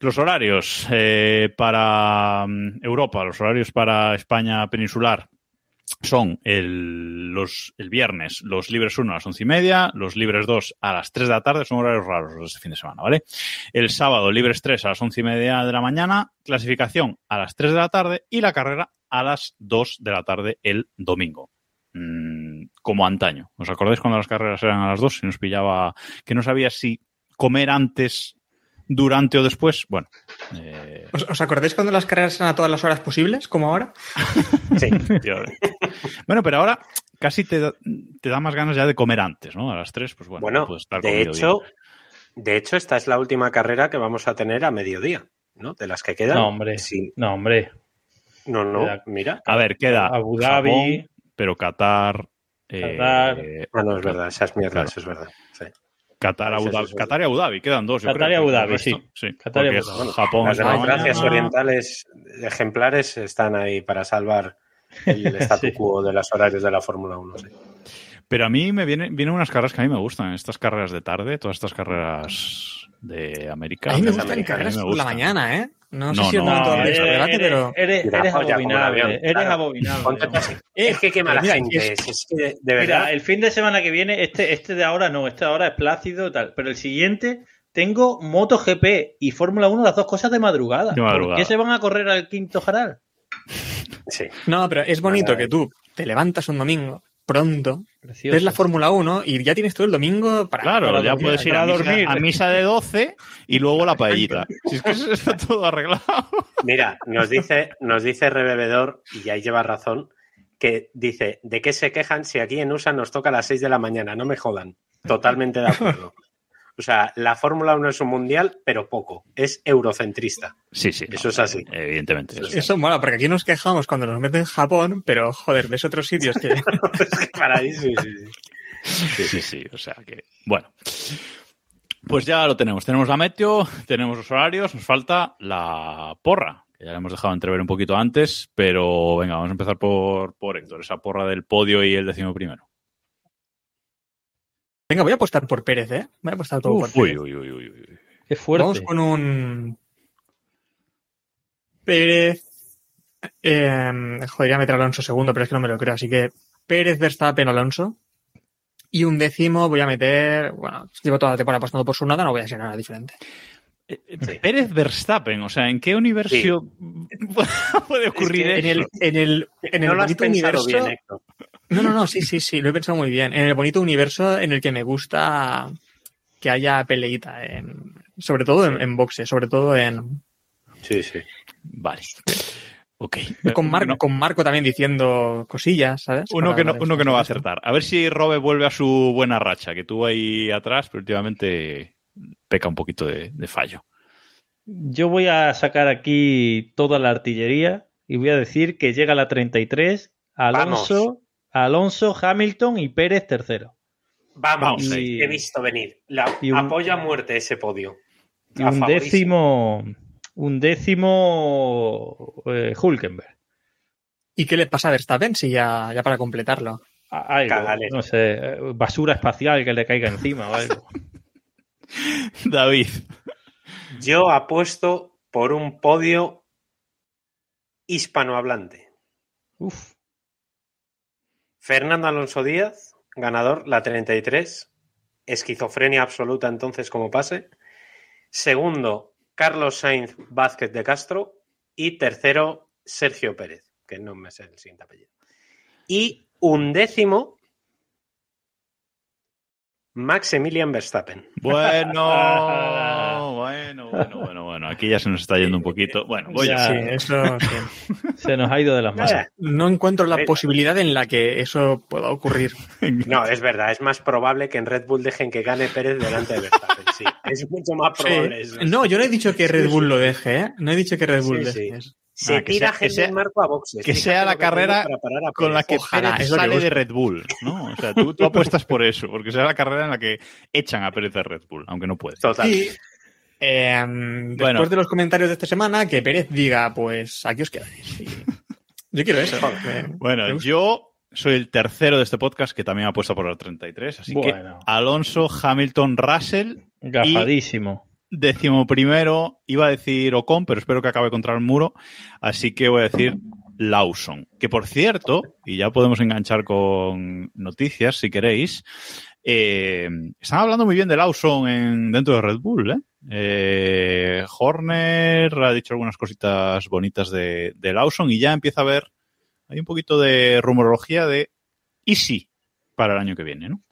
Los horarios eh, para Europa, los horarios para España peninsular, son el, los, el viernes los libres 1 a las once y media, los libres 2 a las 3 de la tarde, son horarios raros los de este fin de semana, ¿vale? El sábado libres 3 a las once y media de la mañana, clasificación a las 3 de la tarde y la carrera a las 2 de la tarde el domingo. Mm, como antaño. ¿Os acordáis cuando las carreras eran a las 2? Si nos pillaba que no sabía si comer antes durante o después, bueno. Eh... ¿Os, ¿Os, acordáis cuando las carreras eran a todas las horas posibles, como ahora? sí. bueno, pero ahora casi te da, te da, más ganas ya de comer antes, ¿no? A las 3, pues bueno. Bueno, pues estar de hecho, bien. de hecho, esta es la última carrera que vamos a tener a mediodía, ¿no? De las que quedan. No, hombre. Sí. No, hombre. No, no, mira. A ver, queda Abu Dhabi, Japón, pero Qatar. Qatar. Eh, ah, no, es verdad, esas mierdas, claro. es verdad. Sí. Qatar, Abu Dhabi, Qatar y Abu Dhabi, quedan dos. Qatar y Abu Dhabi, sí. sí. Qatar y Abu Dhabi. Japón. Las democracias orientales ejemplares están ahí para salvar el statu quo sí. de las horarios de la Fórmula 1. Sí. Pero a mí me vienen, vienen unas carreras que a mí me gustan, estas carreras de tarde, todas estas carreras de América. A mí me gustan carreras por la mañana, ¿eh? No, no sé si no, no, eres, debate, pero... Eres, eres abominable, eres claro. abominable. Es que qué mala mira, gente es, es que de verdad. Mira, el fin de semana que viene, este, este de ahora no, este de ahora es plácido y tal, pero el siguiente tengo MotoGP y Fórmula 1, las dos cosas de madrugada. de madrugada. ¿Por qué se van a correr al quinto jaral? Sí. No, pero es bonito que tú te levantas un domingo pronto, Precioso. ves la Fórmula 1 y ya tienes todo el domingo para. Claro, para ya dormir, puedes ir a, dormir misa. a misa de 12 y luego la paellita. Si es que eso está todo arreglado. Mira, nos dice, nos dice Rebebedor, y ahí lleva razón, que dice, ¿de qué se quejan si aquí en USA nos toca a las 6 de la mañana? No me jodan. Totalmente de acuerdo. O sea, la Fórmula 1 es un mundial, pero poco. Es eurocentrista. Sí, sí. Eso es así. Evidentemente. Eso, eso mola, porque aquí nos quejamos cuando nos meten en Japón, pero joder, ves otros sitios que. es que para ahí sí, sí, sí. Sí, sí, sí. O sea que, bueno. Pues ya lo tenemos. Tenemos la meteo, tenemos los horarios, nos falta la porra, que ya la hemos dejado entrever un poquito antes, pero venga, vamos a empezar por, por Héctor, esa porra del podio y el décimo primero. Venga, voy a apostar por Pérez, ¿eh? Voy a apostar todo Uf, por uy, Pérez. uy, uy, uy, uy. Qué fuerte. Vamos con un. Pérez. Eh, joder, a meter a Alonso segundo, pero es que no me lo creo. Así que Pérez, Verstappen, Alonso. Y un décimo voy a meter. Bueno, llevo toda la temporada apostando por su nada, no voy a ser nada diferente. Eh, eh, Pérez Verstappen, o sea, ¿en qué universo sí. puede ocurrir es que en el, en el, en el no lo has universo. bien. No, no, no, sí, sí, sí, lo he pensado muy bien. En el bonito universo en el que me gusta que haya peleita, en, sobre todo en, en boxe, sobre todo en. Sí, sí. Vale. Ok. Con Marco, no. con Marco también diciendo cosillas, ¿sabes? Uno que, no, uno que no va a acertar. A ver si Robe vuelve a su buena racha, que tuvo ahí atrás, pero últimamente peca un poquito de, de fallo. Yo voy a sacar aquí toda la artillería y voy a decir que llega la 33, Alonso, Vamos. Alonso, Hamilton y Pérez tercero. Vamos, Vamos he visto venir. La, y un- Apoyo a muerte ese podio. Y un décimo, un décimo eh, Hulkenberg. ¿Y qué le pasa a Verstappen si ya, ya para completarlo? A- Algo, Cagales. no sé, eh, basura espacial que le caiga encima o algo. David. Yo apuesto por un podio hispanohablante. Uf, Fernando Alonso Díaz, ganador, la 33. Esquizofrenia absoluta entonces como pase. Segundo, Carlos Sainz Vázquez de Castro. Y tercero, Sergio Pérez, que no me sé el siguiente apellido. Y undécimo, Maximilian Verstappen. Bueno, bueno, bueno, bueno, bueno. Aquí ya se nos está yendo un poquito. Bueno, voy Ya. a... Sí, eso sí. se nos ha ido de las manos. No encuentro la posibilidad en la que eso pueda ocurrir. No, es verdad, es más probable que en Red Bull dejen que gane Pérez delante de Verstappen. Sí, es mucho más probable. Sí. eso. No, yo no he dicho que Red Sí, Bull sí. lo deje, ¿eh? No he dicho que Red Bull Sí, deje. sí. Se Ah, que tira sea- que sea- marco a boxes. que sea la carrera para parar a con la que Ojalá, Pérez que sale de. Red Bull, ¿no? O sea, tú, tú apuestas por eso, porque será la carrera en la que echan a Pérez de Red Bull, aunque no puede. Total. Y eh, después Bueno. de los comentarios de esta semana, que Pérez diga, pues aquí os quedáis. Y Yo quiero eso. Me Bueno, yo soy el tercero de este podcast que también apuesta por el 33, así que. Alonso, Hamilton, Russell, Gafadísimo. décimo primero, iba a decir Ocon, pero espero que acabe contra el muro, así que voy a decir Lawson, que por cierto, y ya podemos enganchar con noticias si queréis, eh, están hablando muy bien de Lawson en, dentro de Red Bull, ¿eh? Eh, Horner ha dicho algunas cositas bonitas de, de Lawson y ya empieza a haber, hay un poquito de rumorología de Easy para el año que viene, ¿no?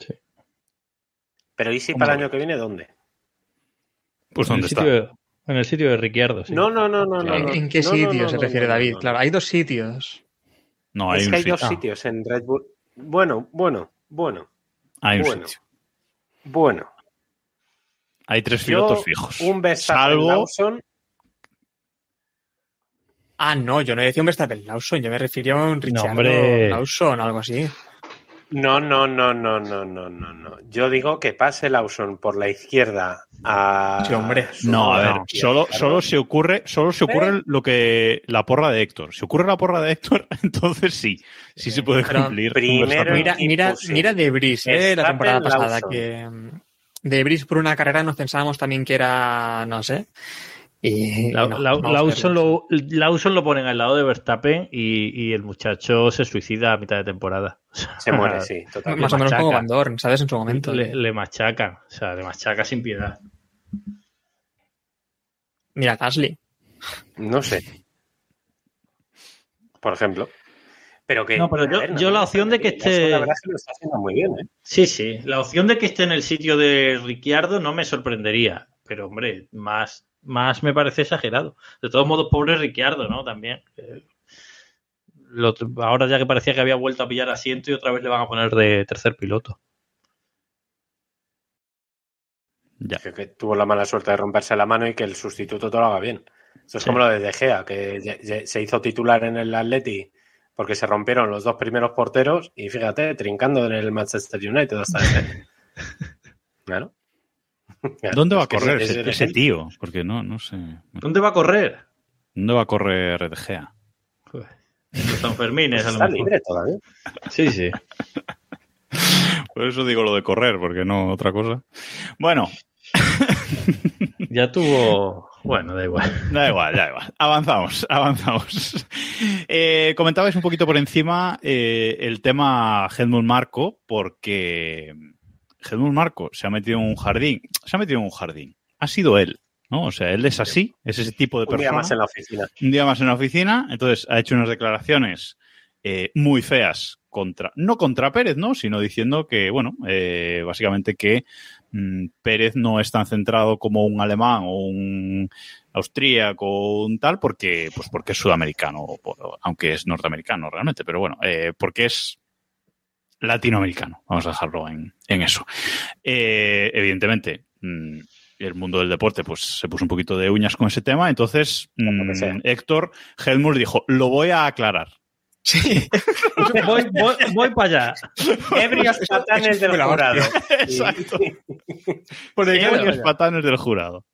Pero ¿y si ¿Cómo para el año que viene dónde? Pues ¿dónde está? sitio, en el sitio de Ricciardo, sí. No, no, no, no. no, ¿En, qué no, sitio no, se no, refiere no, David? Claro, hay dos sitios. No, hay es un que hay sitio. dos sitios en Red Bull. Bueno, bueno, bueno, Hay un bueno. sitio. bueno. Hay tres Yo, pilotos fijos. un Verstappen Salvo- Lawson, Ah, no, yo no decía un Verstappen Lawson, yo me refería a un Richard. Lawson, algo así. No, no, no, no, no, no, no, no. Yo digo que pase Lawson por la izquierda a. Sí, hombre. su No, a ver, solo, claro. solo se ocurre, solo se ocurre lo que la porra de Héctor. Si ocurre la porra de Héctor, entonces sí, sí se puede cumplir. primero-. Mira, mira, mira de Bris, eh, la temporada pasada, Lawson. que mm, de Bris por una carrera nos pensábamos también que era, no sé. Y La- no, la- Lawson, lo, Lawson lo ponen al lado de Verstappen y, y el muchacho se suicida a mitad de temporada. Se muere, sí, totalmente. Más o menos como. Van Dorn, ¿sabes? En su momento. Le, le machacan, o sea, le machaca sin piedad. Mira, Gasly. No sé. Por ejemplo. Pero que. No, pero yo- ver, yo la opción de que esté- La verdad es que lo está haciendo muy bien, ¿eh? Sí, sí. La opción de que esté en el sitio de Ricciardo no me sorprendería. Pero, hombre, más, más me parece exagerado. De todos modos, pobre Ricciardo, ¿no? También. Eh, lo- ahora ya que parecía que había vuelto a pillar asiento y otra vez le van a poner de tercer piloto. Ya. Que, que tuvo la mala suerte de romperse la mano y que el sustituto todo lo haga bien. Esto es Sí. como lo de De Gea, que ye- ye- se hizo titular en el Atleti porque se rompieron los dos primeros porteros y fíjate, trincando en el Manchester United hasta. Claro. ¿Dónde va a es que correr ese- ese, ese- ese tío? Porque no, no sé. ¿Dónde va a correr? ¿Dónde va a correr De Gea? Joder, en los San Fermines, a lo Está mejor. libre todavía. Sí, sí. Por eso digo lo de correr, porque no otra cosa. Bueno, Ya tuvo. Bueno, da igual. Da igual, da igual. Avanzamos, avanzamos. Eh, comentabais un poquito por encima eh, el tema Helmut Marco, porque Helmut Marco se ha metido en un jardín. Se ha metido en un jardín. Ha sido él, ¿no? O sea, él es así, es ese tipo de Un día persona. más en la oficina. un día más en la oficina, entonces ha hecho unas declaraciones eh, muy feas contra, no contra Pérez, ¿no? Sino diciendo que, bueno, eh, básicamente que mm, Pérez no es tan centrado como un alemán o un austríaco o un tal, porque, pues porque es sudamericano, o por- aunque es norteamericano realmente, pero bueno, eh, porque es latinoamericano, vamos a dejarlo en, en eso. Eh, evidentemente, mm, el mundo del deporte pues se puso un poquito de uñas con ese tema, entonces mm. Héctor Helmut dijo, lo voy a aclarar. Sí. voy, voy, voy para allá. Ebrios patanes del jurado. Exacto. Por Ebrios patanes del jurado.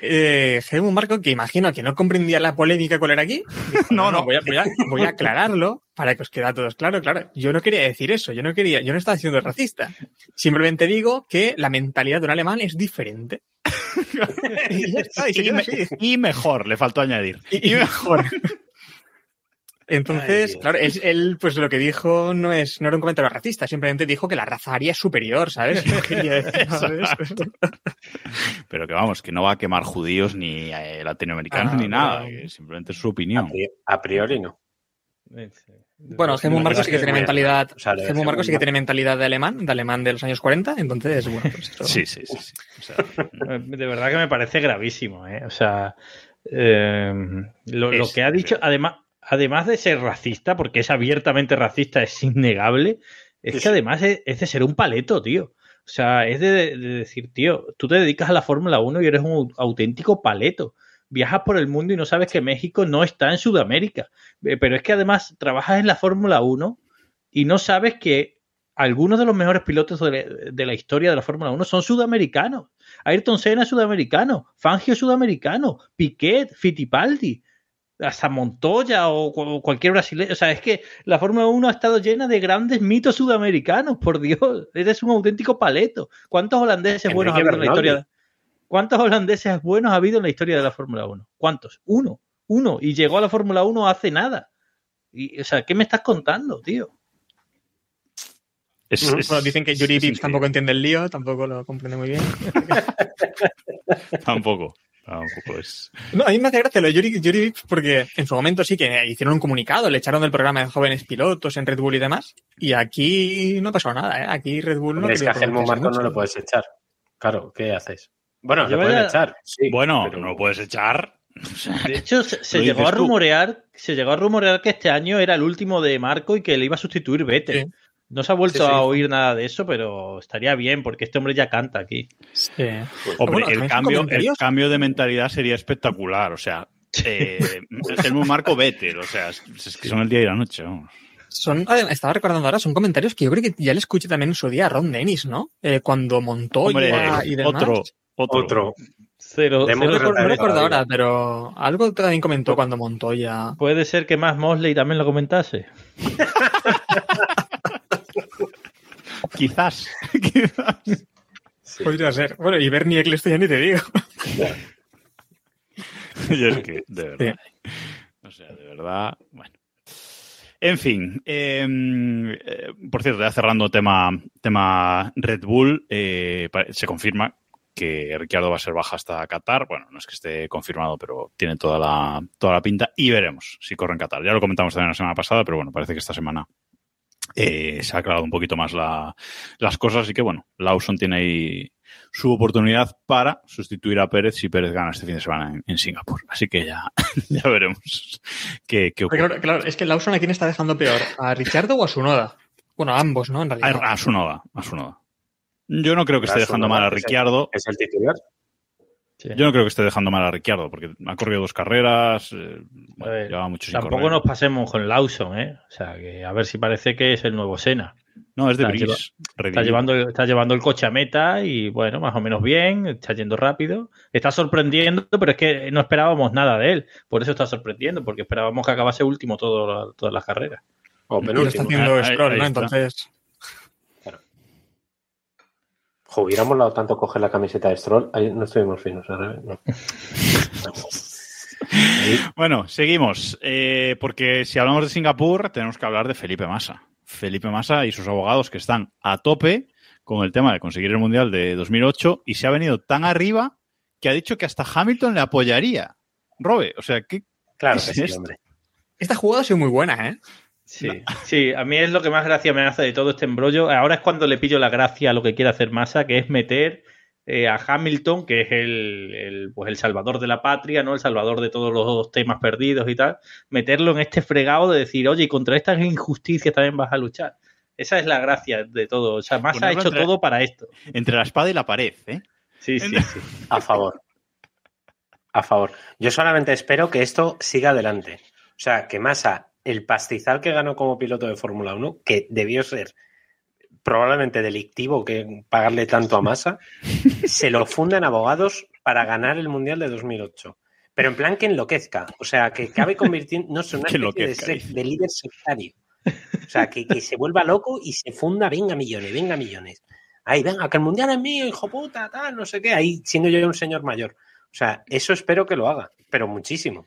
Eh, Helmut Marco, que imagino que no comprendía la polémica cuál era aquí. dijo, No, no. Voy a, voy a- voy a aclararlo para que os quede a todos claro. Claro, yo no quería decir eso. Yo no quería, yo no estaba siendo racista. Simplemente digo que la mentalidad de un alemán es diferente. y ya está, y se Y, queda me- así. y mejor, le faltó añadir. Y mejor. Entonces, Ay, claro, él, él, pues lo que dijo no es, no era un comentario racista, simplemente dijo que la raza aria es superior, ¿sabes? No quería decir, ¿sabes? Pero que vamos, que no va a quemar judíos ni eh, latinoamericanos Ah, ni nada. que simplemente es su opinión. A priori no. Bueno, Helmut Marco sí que tiene mentalidad, bien. O sea, le Helmut Marco sí que tiene mentalidad de alemán, de alemán de los años 40, entonces, bueno, pues esto- Sí, sí, sí. sí. O sea, De verdad que me parece gravísimo, ¿eh? O sea, eh, lo, lo que ha dicho, sí. además, además de ser racista, porque es abiertamente racista, es innegable, es Sí, que además es, es de ser un paleto, tío. O sea, es de, de decir, tío, tú te dedicas a la Fórmula 1 y eres un au- auténtico paleto. Viajas por el mundo y no sabes que México no está en Sudamérica. Eh, Pero es que además trabajas en la Fórmula 1 y no sabes que algunos de los mejores pilotos de la, de la historia de la Fórmula 1 son sudamericanos. Ayrton Senna es sudamericano, Fangio es sudamericano, Piquet, Fittipaldi, hasta Montoya o, cu- cualquier brasileño. O sea, es que la Fórmula 1 ha estado llena de grandes mitos sudamericanos, por Dios. Eres un auténtico paleto. ¿Cuántos holandeses Enrique buenos ha habido en la historia? ¿Cuántos holandeses buenos ha habido en la historia de la Fórmula 1? ¿Cuántos? Uno. Uno. Y llegó a la Fórmula 1 hace nada. Y, o sea, ¿qué me estás contando, tío? es- es- Bueno, dicen que Yuri Vips tampoco entiende el lío, tampoco lo comprende muy bien. Tampoco. Tampoco es. No, a mí me hace gracia lo de Yuri, Yuri Vips porque en su momento sí que hicieron un comunicado, le echaron del programa de jóvenes pilotos en Red Bull y demás, y aquí no pasó nada, ¿eh? Aquí Red Bull no es que a quería Helmut Marco no lo puedes echar. Claro, ¿qué haces? Bueno, lo pueden vaya- echar. Sí, Bueno, pero- no lo puedes echar. O sea, De hecho, se, se llegó a tú. rumorear, se llegó a rumorear que este año era el último de Marco y que le iba a sustituir Vettel. Sí. No se ha vuelto Sí, sí. a oír nada de eso, pero estaría bien porque este hombre ya canta aquí. Sí. Hombre, Bueno, el, cambio, el cambio de mentalidad sería espectacular. O sea, eh, es el Marco Vettel. O sea, es, que son el día y la noche. vamos. Son, además, estaba recordando ahora, son comentarios que yo creo que ya le escuché también en su día a Ron Dennis, ¿no? Eh, cuando Hombre, y demás. otro, otro. Otro. Cero, No cero recuerdo, no ahora, pero algo también comentó cuando Montoya. Puede ser que más Mosley también lo comentase. Quizás. Quizás. Sí. Podría ser. Bueno, y Bernie Eccleston ya ni te digo. Y es que, de verdad. O sea, de verdad, bueno. En fin, eh, eh, por cierto, ya cerrando tema, tema Red Bull, eh, se confirma que Ricciardo va a ser baja hasta Qatar. Bueno, no es que esté confirmado, pero tiene toda la, toda la pinta y veremos si corre en Qatar. Ya lo comentamos también la semana pasada, pero bueno, parece que esta semana eh, se ha aclarado un poquito más la- las cosas y que bueno, Lawson tiene ahí su oportunidad para sustituir a Pérez si Pérez gana este fin de semana en, en Singapur. Así que ya, ya veremos qué, ocurre. Claro, claro, es que Lawson a quién está dejando peor, a Richardo o a Sunoda. Bueno, a ambos, ¿no? En realidad. A, a su noda, a su noda. Yo no creo que esté dejando mal a que es el- Ricciardo. ¿Es el titular? Yo no creo que esté dejando mal a Ricciardo, porque ha corrido dos carreras, eh, bueno, A ver, lleva mucho sin Tampoco correr. nos pasemos con Lawson, ¿eh? O sea, que a ver si parece que es el nuevo Sena. No, es de está lleva- Está llevando, está llevando el coche a meta y bueno, más o menos bien, está yendo rápido. Está sorprendiendo, pero es que no esperábamos nada de él. Por eso está sorprendiendo, porque esperábamos que acabase último todo, todas las carreras. O Y lo está penúltimo. haciendo ahí ¿no? Entonces. Jo, hubiera molado tanto coger la camiseta de Stroll. Ahí no estuvimos finos, al revés, no. Bueno, seguimos. eh, porque si hablamos de Singapur, tenemos que hablar de Felipe Massa. Felipe Massa y sus abogados que están a tope con el tema de conseguir el Mundial de 2008 y se ha venido tan arriba que ha dicho que hasta Hamilton le apoyaría. Robe, o sea, ¿qué, Claro ¿Qué que es sí, esto? hombre. Esta jugada ha sido muy buena, ¿eh? Sí, sí, a mí es lo que más gracia me hace de todo este embrollo. Ahora es cuando le pillo la gracia a lo que quiere hacer Massa, que es meter eh, a Hamilton, que es el, el, pues el salvador de la patria, ¿no? El salvador de todos los temas perdidos y tal. Meterlo en este fregado de decir, oye, y contra estas injusticias también vas a luchar. Esa es la gracia de todo. O sea, Massa ha hecho entre- todo para esto. entre la espada y la pared, ¿eh? Sí, sí, sí. A favor. A favor. Yo solamente espero que esto siga adelante. O sea, que Massa el pastizal que ganó como piloto de Fórmula 1, que debió ser probablemente delictivo que pagarle tanto a Massa, se lo fundan abogados para ganar el Mundial de 2008. Pero en plan que enloquezca, o sea, que acabe convirtiendo, no sé, una especie de, de líder sectario. O sea, que, que se vuelva loco y se funda, venga millones, venga millones. Ahí, venga, que el Mundial es mío, hijo puta, tal, no sé qué, ahí siendo yo un señor mayor. O sea, eso espero que lo haga, pero muchísimo.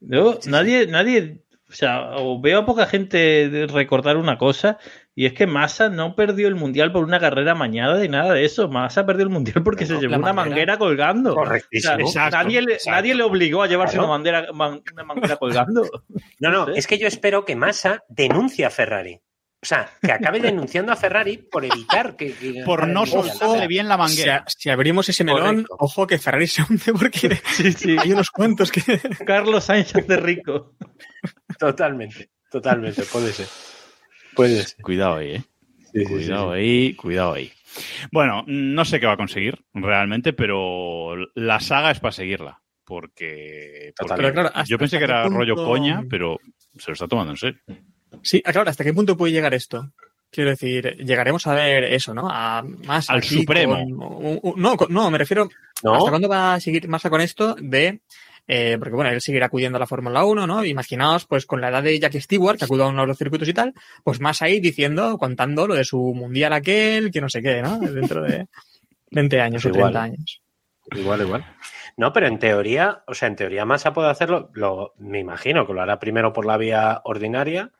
Yo, nadie, nadie, o sea, o veo a poca gente recordar una cosa, y es que Massa no perdió el mundial por una carrera mañada ni nada de eso. Massa perdió el mundial porque se llevó una manguera. manguera colgando. O sea, Correctísimo. Exacto, nadie, le, exacto. nadie le obligó a llevarse Claro. una, bandera, man- una manguera colgando. No, no, es que yo espero que Massa denuncie a Ferrari. O sea, que acabe denunciando a Ferrari por evitar que. que Por no soltarle bien la manguera. si abrimos ese melón, Correcto. ojo que Ferrari se hunde porque Sí, sí. hay unos cuantos que... Carlos Sánchez de Rico. Totalmente, totalmente, puede ser. Puede ser. Cuidado ahí, ¿eh? Sí, sí, sí, Cuidado sí. ahí, cuidado ahí. Bueno, no sé qué va a conseguir realmente, pero la saga es para seguirla. Porque, porque Total. Pero claro, ¿hasta- yo pensé que era rollo coña, pero se lo está tomando en serio. Sí, ah, claro, ¿hasta qué punto puede llegar esto? Quiero decir, llegaremos a ver eso, ¿no? A más Al Supremo. con- no, con- no, me refiero ¿No? ¿Hasta cuándo va a seguir Massa con esto de... eh, porque bueno, él seguirá acudiendo a la Fórmula 1, ¿no? Imaginaos, pues con la edad de Jack Stewart, que acudió a uno de los circuitos y tal, pues más ahí diciendo, contando lo de su mundial aquel, que no sé qué, ¿no? Dentro de 20 años o Igual. 30 años. Igual, igual. No, pero en teoría, o sea, en teoría Massa puede hacerlo, lo, me imagino que lo hará primero por la vía ordinaria,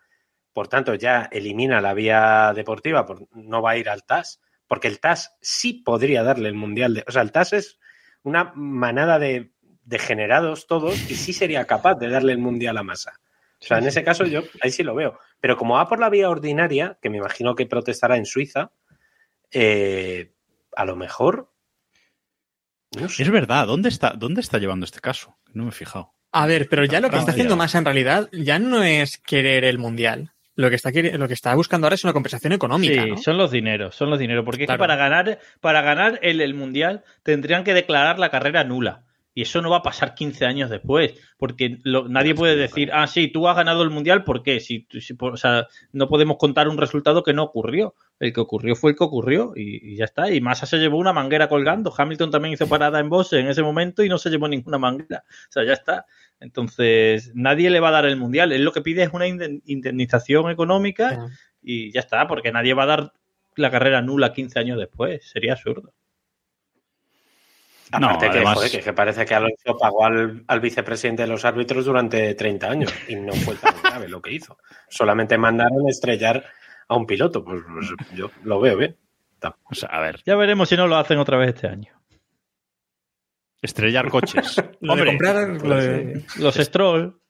por tanto ya elimina la vía deportiva, por- no va a ir al TAS, porque el TAS sí podría darle el mundial de, o sea, el TAS es una manada de degenerados todos y sí sería capaz de darle el mundial a Massa. O sea, en ese caso yo ahí sí lo veo. Pero como va por la vía ordinaria, que me imagino que protestará en Suiza, eh, a lo mejor. No sé. Es verdad, ¿dónde está, ¿dónde está llevando este caso? No me he fijado. A ver, pero ya lo que está haciendo Massa en realidad ya no es querer el mundial. Lo que está, lo que está buscando ahora es una compensación económica, Sí, ¿no? son los dineros, son los dineros. Porque es que para ganar, para ganar el, el mundial tendrían que declarar la carrera nula. Y eso no va a pasar 15 años después, porque lo- nadie puede decir, ah, sí, tú has ganado el mundial, ¿por qué? Si, si por- o sea, no podemos contar un resultado que no ocurrió. El que ocurrió fue el que ocurrió y, y ya está. Y Massa se llevó una manguera colgando. Hamilton también hizo parada en Bosse en ese momento y no se llevó ninguna manguera. O sea, ya está. Entonces, nadie le va a dar el mundial. Él lo que pide es una indemnización económica y ya está, porque nadie va a dar la carrera nula 15 años después. Sería absurdo. No, Aparte que, además- joder, que, que parece que Alonso pagó al, al vicepresidente de los árbitros durante 30 años y no fue tan grave lo que hizo. Solamente mandaron estrellar a un piloto. Pues, pues yo lo veo bien. O sea, a ver, Ya veremos si no lo hacen otra vez este año. Estrellar coches. Lo de comprar, lo de- Los Stroll,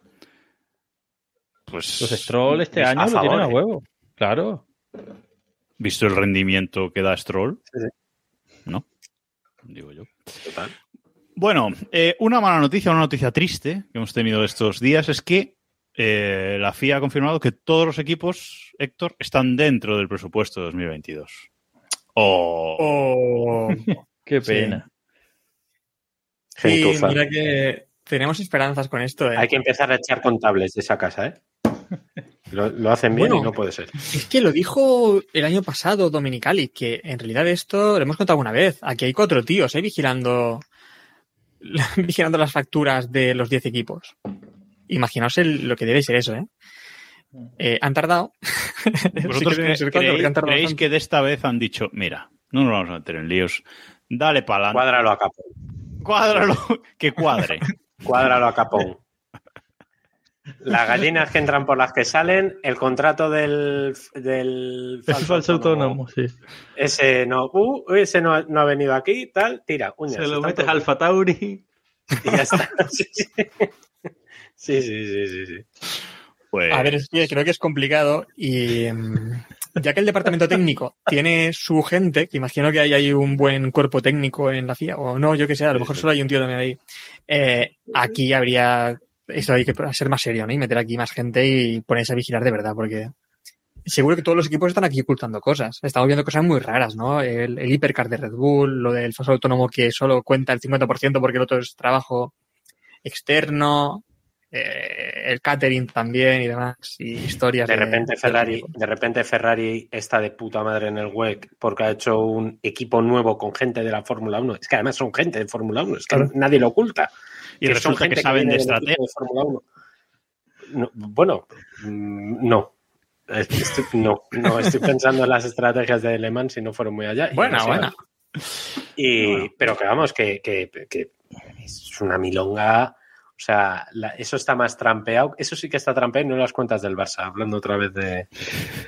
pues los Stroll este año lo favor, tienen a ¿eh? huevo. Claro. visto el rendimiento que da Stroll, Sí, sí. ¿no? Digo yo. Total. Bueno, eh, una mala noticia, una noticia triste que hemos tenido estos días es que eh, la FIA ha confirmado que todos los equipos, Héctor, están dentro del presupuesto de 2022. Oh, Oh, Qué Sí. Mira que tenemos esperanzas con esto, ¿eh? Hay que empezar a echar contables de esa casa, ¿eh? Lo, lo hacen bien Bueno. y no puede ser. Es que lo dijo el año pasado Dominicali, que en realidad esto lo hemos contado alguna vez. Aquí hay cuatro tíos, ¿eh? Vigilando, vigilando las facturas de los 10 equipos. Imaginaos el- lo que debe ser eso, ¿eh? Eh, han tardado. ¿Vosotros Sí que ser creéis, han tardado creéis bastante. que de esta vez han dicho, mira, no nos vamos a meter en líos, dale para adelante, Cuádralo a capón. Cuádralo, que cuadre. Cuádralo a capón. Las gallinas que entran por las que salen, el contrato del, del Es falso autónomo, sí. Ese no, uh, ese no, ha- no ha venido aquí, tal, tira, uñas. Se lo metes todos- Alfa Tauri. Y ya está. Sí, sí. Sí, sí, sí. Pues, A ver, es que creo que es complicado y mm, ya que el departamento técnico tiene su gente, que imagino que hay ahí un buen cuerpo técnico en la FIA, o no, yo que sé, a lo mejor solo hay un tío también ahí. Eh, aquí habría, eso hay que ser más serio, ¿no? Y meter aquí más gente y ponerse a vigilar de verdad, porque seguro que todos los equipos están aquí ocultando cosas. Estamos viendo cosas muy raras, ¿no? El, el hipercar de Red Bull, lo del falso autónomo que solo cuenta el 50% porque el otro es trabajo externo. Eh, el catering también y demás, y historias. De repente Ferrari, de repente Ferrari está de puta madre en el WEC porque ha hecho un equipo nuevo con gente de la Fórmula 1. Es que además son gente de Fórmula 1, es que Claro. nadie lo oculta. Y Que resulta son que gente saben de estrategia. de Fórmula 1. No, bueno, mm, no. Estoy- no, no, estoy pensando en las estrategias de Le Mans si no fueron muy allá. Buena, buena. Y, Pero que vamos, que, que- que es una milonga. O sea, la- eso está más trampeado. Eso sí que está trampeado, no en las cuentas del Barça, hablando otra vez de,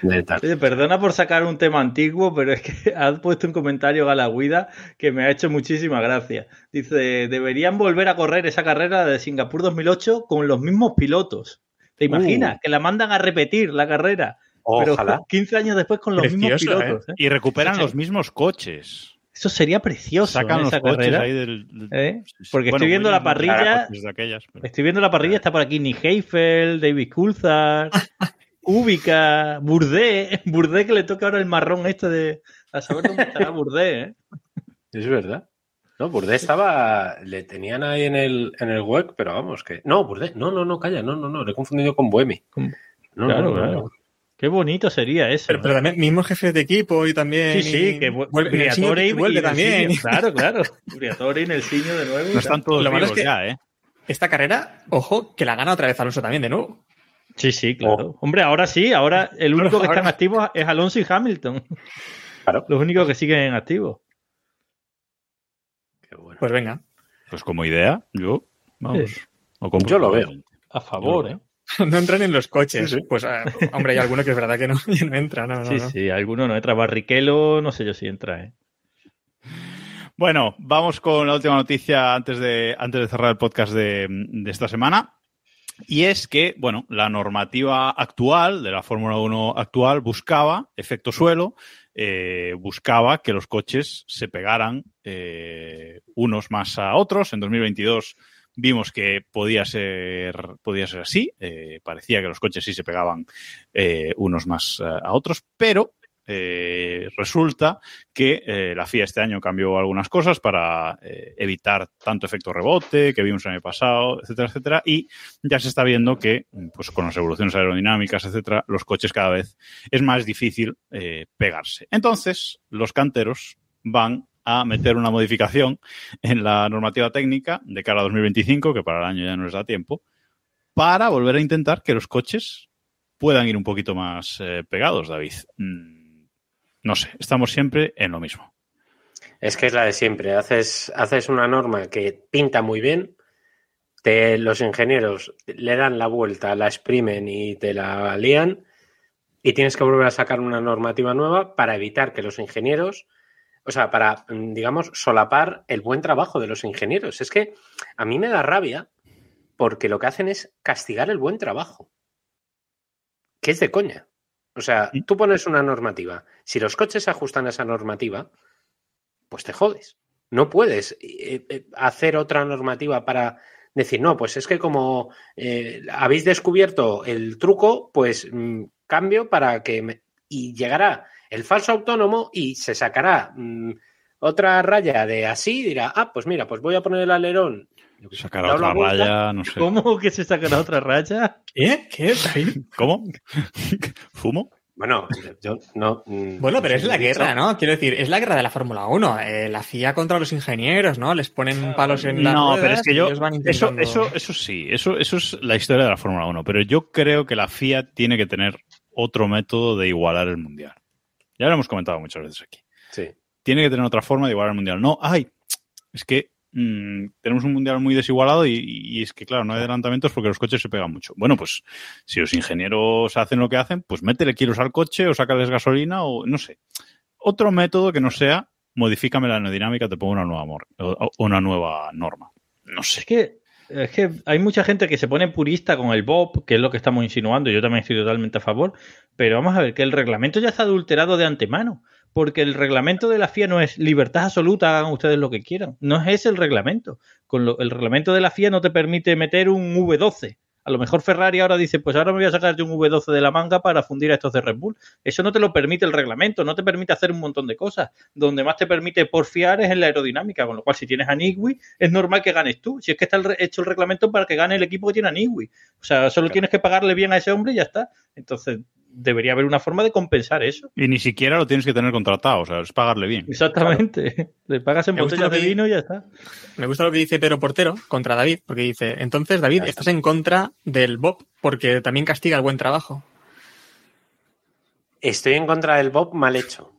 de tal. Oye, perdona por sacar un tema antiguo, pero es que has puesto un comentario Galaguida que me ha hecho muchísima gracia. Dice, deberían volver a correr esa carrera de Singapur 2008 con los mismos pilotos. ¿Te imaginas? Que la mandan a repetir la carrera. Pero Ojalá. 15 años después con los mismos pilotos. ¿eh? Y recuperan los mismos coches. Eso sería precioso. Sacan ¿eh? los esa coches carrera. ahí del. del- ¿Eh? Porque Bueno, estoy viendo la parrilla. aquellas, pero- Estoy viendo la parrilla, está por aquí Nick Heifel, David Coulthard, Kubica, Burdé, Burdé que le toca ahora el marrón este de a saber dónde estará Burdé, ¿eh? Es verdad. No, Burdé estaba. Le tenían ahí en el, en el WEC, pero vamos, que. No, Burdé. No, no, no, calla. No, no, no. Le he confundido con. Con- No, Claro, no, no, claro. Qué bonito sería eso. Pero, pero también mismos jefes de equipo y también. sí, sí, y- que vu- vuelve, y- vuelve y también. Claro, claro. Briatore y Nelsinho de nuevo. y No están todos Lo malo vivos es que- ya, ¿eh? Esta carrera, ojo, que la gana otra vez Alonso también de nuevo. Sí, sí, claro. Hombre, ahora sí, ahora el único que están activos es Alonso y Hamilton. Claro. Los únicos que siguen activos. Qué bueno. Pues venga. Pues como idea, yo. Vamos. Sí. Yo lo veo. A favor, ¿eh? No entran en los coches. Sí, sí. Pues, ah, hombre, hay alguno que es verdad que no, que no entra. No, no, Sí, no. sí, alguno no entra. Barrichello, no sé yo si entra, ¿eh? Bueno, vamos con la última noticia antes de, antes de cerrar el podcast de, de esta semana. Y es que, bueno, la normativa actual de la Fórmula 1 actual buscaba, efecto suelo, eh, buscaba que los coches se pegaran eh, unos más a otros. En 2022 vimos que podía ser, podía ser así. eh, parecía que los coches sí se pegaban eh, unos más eh, a otros, pero resulta que la FIA este año cambió algunas cosas para evitar tanto efecto rebote que vimos el año pasado, etcétera, etcétera, y ya se está viendo que, pues con las evoluciones aerodinámicas, etcétera, los coches cada vez es más difícil pegarse. Entonces, los canteros van a meter una modificación en la normativa técnica de cara a 2025, que para el año ya no les da tiempo, para volver a intentar que los coches puedan ir un poquito más eh, pegados, David. Mm, no sé, estamos siempre en lo mismo. Es que es la de siempre. Haces, haces una norma que pinta muy bien, te, los ingenieros le dan la vuelta, la exprimen y te la lían, y tienes que volver a sacar una normativa nueva para evitar que los ingenieros, o sea, para, mm, digamos, solapar el buen trabajo de los ingenieros. Es que a mí me da rabia porque lo que hacen es castigar el buen trabajo. Que es de coña. O sea, tú pones una normativa. Si los coches se ajustan a esa normativa, pues te jodes. No puedes eh, eh, hacer otra normativa para decir, no, pues es que como eh, habéis descubierto el truco, pues mm, cambio para que... me- Y llegará el falso autónomo y se sacará mm, otra raya de así y dirá, ah, pues mira, pues voy a poner el alerón. yo qué sé, Sacar dado la otra vuelta, raya, no sé. ¿Cómo que se sacará otra raya? ¿Qué? ¿Qué? ¿Cómo? ¿Fumo? Bueno, yo no... mm, Bueno, pero no es la guerra, ¿no? Quiero decir, es la guerra de la Fórmula 1. eh, la FIA contra los ingenieros, ¿no? Les ponen palos en las No, pero es que yo. ellos van Eso, intentando- eso, eso sí, eso, eso es la historia de la Fórmula 1. Pero yo creo que la FIA tiene que tener otro método de igualar el mundial. Ya lo hemos comentado muchas veces aquí. Sí. Tiene que tener otra forma de igualar el mundial. No, ay, es que mm, tenemos un mundial muy desigualado y, y es que, claro, no hay adelantamientos porque los coches se pegan mucho. Bueno, pues si los ingenieros hacen lo que hacen, pues métele kilos al coche o sácales gasolina o no sé. Otro método que no sea modifícame la aerodinámica, te pongo nueva, una nueva norma. No sé. Es que, es que hay mucha gente que se pone purista con el Bob, que es lo que estamos insinuando, yo también estoy totalmente a favor, pero vamos a ver que el reglamento ya está adulterado de antemano, porque el reglamento de la FIA no es libertad absoluta, hagan ustedes lo que quieran, no es el reglamento. Con lo- el reglamento de la FIA no te permite meter un V12 A lo mejor Ferrari ahora dice, pues ahora me voy a sacar yo un V12 de la manga para fundir a estos de Red Bull. Eso no te lo permite el reglamento, no te permite hacer un montón de cosas. Donde más te permite porfiar es en la aerodinámica, con lo cual si tienes a Nigui, es normal que ganes tú. Si es que está hecho el reglamento para que gane el equipo que tiene a Nigui. O sea, solo tienes que pagarle bien a ese hombre y ya está. Entonces, debería haber una forma de compensar eso. Y ni siquiera lo tienes que tener contratado, o sea, es pagarle bien. Exactamente. Le pagas en botellas de que- vino y ya está. Me gusta lo que dice Pedro Portero contra David, porque dice, entonces David, estás en contra del Bob porque también castiga el buen trabajo. Estoy en contra del Bob mal hecho.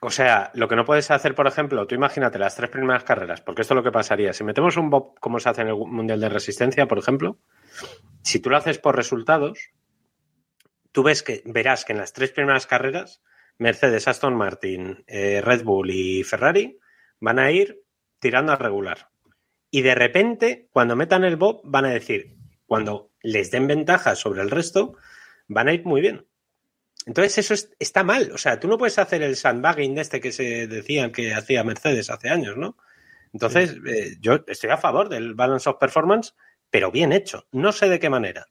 O sea, lo que no puedes hacer, por ejemplo, tú imagínate las tres primeras carreras, porque esto es lo que pasaría. Si metemos un Bob como se hace en el Mundial de Resistencia, por ejemplo, si tú lo haces por resultados, tú ves que verás que en las tres primeras carreras, Mercedes, Aston Martin, eh, Red Bull y Ferrari van a ir tirando a regular. Y de repente, cuando metan el Bob, van a decir, cuando les den ventaja sobre el resto, van a ir muy bien. Entonces eso es- está mal. O sea, tú no puedes hacer el sandbagging de este que se decían que hacía Mercedes hace años, ¿no? Entonces, eh, yo estoy a favor del balance of performance, pero bien hecho. No sé de qué manera.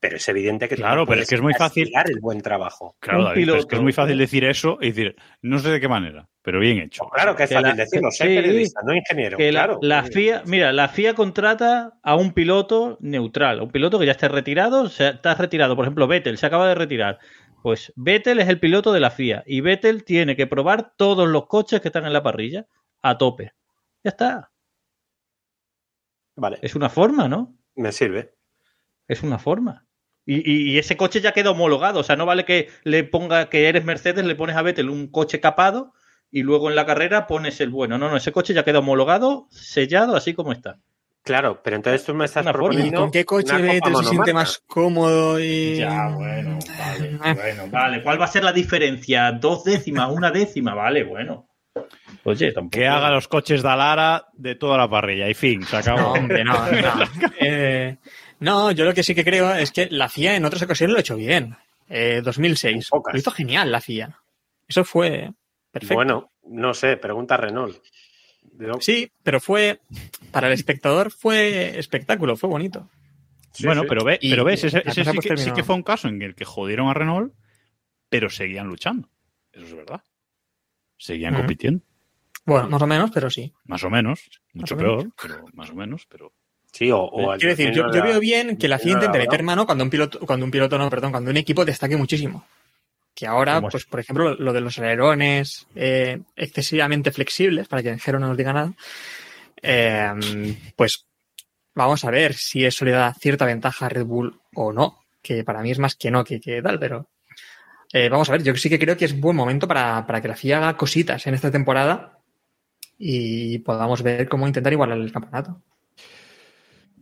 Pero es evidente que tú Claro, no pero puedes es que es muy fácil- el buen trabajo. Claro, David, pero es que piloto. es muy fácil decir eso y decir, no sé de qué manera, pero bien hecho. Pues claro que es Que fácil la- decirlo, soy sí, periodista, no ingeniero. Que claro. la FIA, mira, la FIA contrata a un piloto neutral, a un piloto que ya esté retirado, o sea, está retirado, por ejemplo, Vettel se acaba de retirar. Pues Vettel es el piloto de la FIA y Vettel tiene que probar todos los coches que están en la parrilla a tope. Ya está. Vale, Es una forma, ¿no? me sirve. Es una forma. Y, y- y ese coche ya queda homologado. O sea, no vale que le ponga que eres Mercedes, le pones a Vettel un coche capado y luego en la carrera pones el bueno. No, no, ese coche ya queda homologado, sellado, así como está. Claro, pero entonces tú me estás Una forma. ¿Y proponiendo con qué coche Vettel se siente más cómodo y... vale, Eh. bueno, vale. ¿Cuál va a ser la diferencia? ¿Dos décimas? ¿Una décima? Vale, bueno. Oye, tampoco. Que haga los coches de Alara de toda la parrilla y fin, se No, acabó. hombre, no, no. Eh, no, yo lo que sí que creo es que la FIA en otras ocasiones lo ha hecho bien. Eh, 2006. En pocas. Lo hizo genial la FIA. Eso fue perfecto. Bueno, no sé, pregunta a Renault. Yo- Sí, pero fue, para el espectador fue espectáculo, fue bonito. sí, bueno, sí. pero, ve, pero ves, ese, ese sí, pues que, sí que fue un caso en el que jodieron a Renault, pero seguían luchando. Eso es verdad. Seguían compitiendo. Bueno, más o menos, pero sí. Más o menos. Mucho Más o menos. peor, pero más o menos. Pero Sí, o, o al Quiero decir, yo, la- veo bien que la FIA intente meter mano cuando un piloto, cuando un piloto no, perdón, cuando un equipo destaque muchísimo. Que ahora, pues, por ejemplo, lo de los alerones eh, excesivamente flexibles, para que Jero no nos diga nada, eh, pues vamos a ver si eso le da cierta ventaja a Red Bull o no, que para mí es más que no que, que tal, pero eh, vamos a ver, yo sí que creo que es buen momento para, para que la FIA haga cositas en esta temporada y podamos ver cómo intentar igualar el campeonato.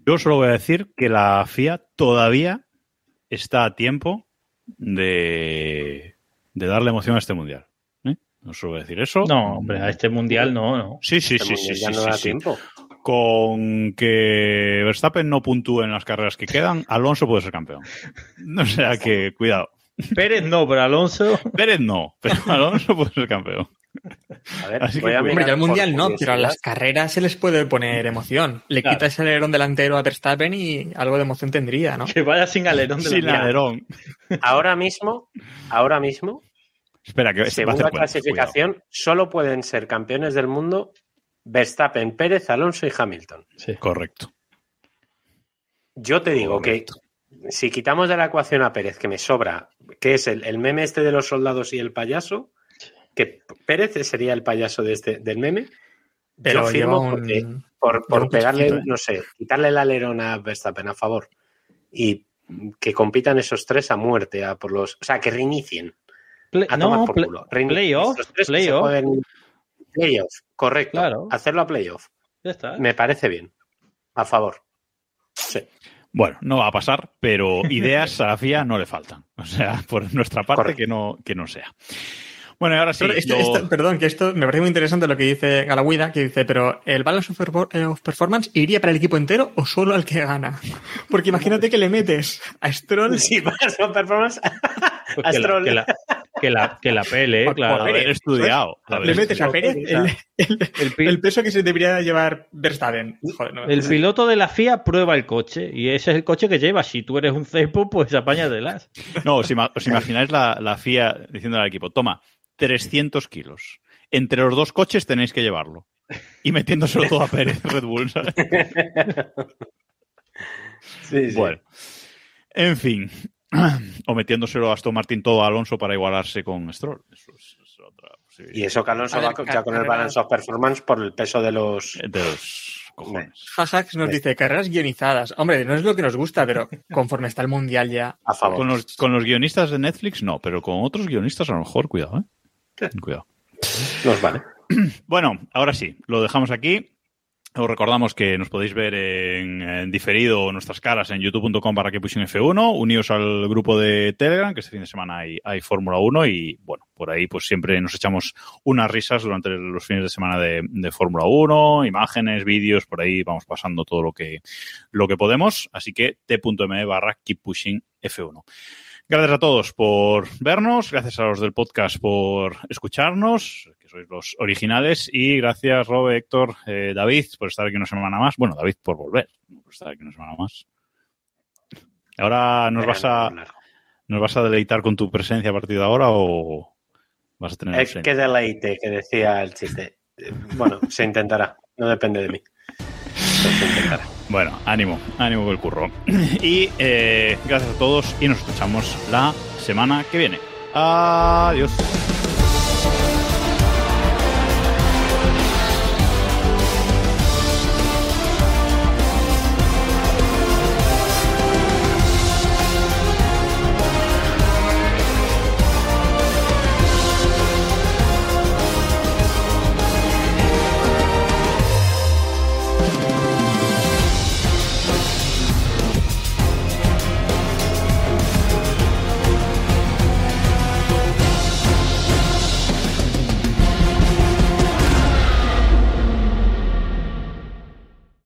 Yo solo voy a decir que la FIA todavía está a tiempo de, de darle emoción a este mundial. ¿eh? No solo voy a decir eso. No, hombre, a este mundial no, no. Sí, sí, Este sí, sí, mundial sí, ya no sí, da sí. tiempo. Con que Verstappen no puntúe en las carreras que quedan, Alonso puede ser campeón. O sea que, cuidado. Pérez no, pero Alonso. Pérez no, pero Alonso puede ser campeón. A ver, Así que voy a. Hombre, ya el mundial no, pero a las carreras se les puede poner emoción. Le Claro. quitas el alerón delantero a Verstappen y algo de emoción tendría, ¿no? Que vaya sin alerón de Sin alerón. Ahora mismo, ahora mismo, Espera, que se va a según la clasificación, solo pueden ser campeones del mundo Verstappen, Pérez, Alonso y Hamilton. cuidado. Correcto. Yo te digo Correcto. que si quitamos de la ecuación a Pérez, que me sobra, que es el, el meme este de los soldados y el payaso, que Pérez sería el payaso de este, del meme, Pero yo firmo un... porque por, por un pegarle, ¿eh? no sé, quitarle el alerón a Verstappen a favor y que compitan esos tres a muerte, a por los, o sea, que reinicien. Play- A tomar no, por culo. Playoff, playoff. jueguen- Playoff, correcto. Claro. Hacerlo a playoff. Ya está. Me parece bien. A favor. Sí. Bueno, no va a pasar, pero ideas a la FIA no le faltan. O sea, por nuestra parte, Correcto. que no, que no sea. Bueno, ahora sí. Pero esto- lo- esto- perdón, que esto me parece muy interesante lo que dice Galahuida, que dice, pero ¿el balance of, eh, of performance iría para el equipo entero o solo al que gana? Porque imagínate que le metes a Stroll Sí, para su performance. Pues que, la, Astrol. que la- que la, que la pele, claro. por Haber Pérez, estudiado. haber Le metes a. Pérez el, el- El, pi- el peso que se debería llevar Verstappen. Joder, no. el piloto de la FIA prueba el coche y ese es el coche que lleva. Si tú eres un cepo, pues apáñatelas. No, os, ima- os imagináis la, la FIA diciendo al equipo, toma, 300 kilos. Entre los dos coches tenéis que llevarlo. Y metiéndoselo todo a Pérez, Red Bull, ¿sabes? Sí, sí. Bueno. En fin. O metiéndoselo a Aston Martin todo a Alonso para igualarse con Stroll. Eso es, es otra posibilidad. Y eso que Alonso ver, va con- ya con el balance of performance por el peso de los. De los cojones. Hajax nos dice carreras guionizadas. Hombre, no es lo que nos gusta, pero conforme está el mundial ya. A favor. Con los, con los guionistas de Netflix no, pero con otros guionistas a lo mejor, cuidado, ¿eh? Cuidado. Nos vale. Bueno, ahora sí, lo dejamos aquí. Os recordamos que nos podéis ver en, en diferido nuestras caras en youtube.com para que F1. Uníos al grupo de Telegram, que este fin de semana hay, hay Fórmula 1 y bueno, por ahí pues siempre nos echamos unas risas durante los fines de semana de, de Fórmula 1, imágenes, vídeos, por ahí vamos pasando todo lo que, lo que podemos. Así que t.me barra keep pushing F1. Gracias a todos por vernos, gracias a los del podcast por escucharnos, que sois los originales, y gracias, Robe, Héctor, eh, David, por estar aquí una semana más. Bueno, David, por volver, por estar aquí una semana más. Ahora nos vas a, nos vas a deleitar con tu presencia a partir de ahora o vas a tener ausencia? qué deleite que decía el chiste. Eh, Bueno, se intentará. No depende de mí. Pero se intentará. Bueno, ánimo, ánimo con el curro. Y eh, gracias a todos y nos escuchamos la semana que viene. Adiós.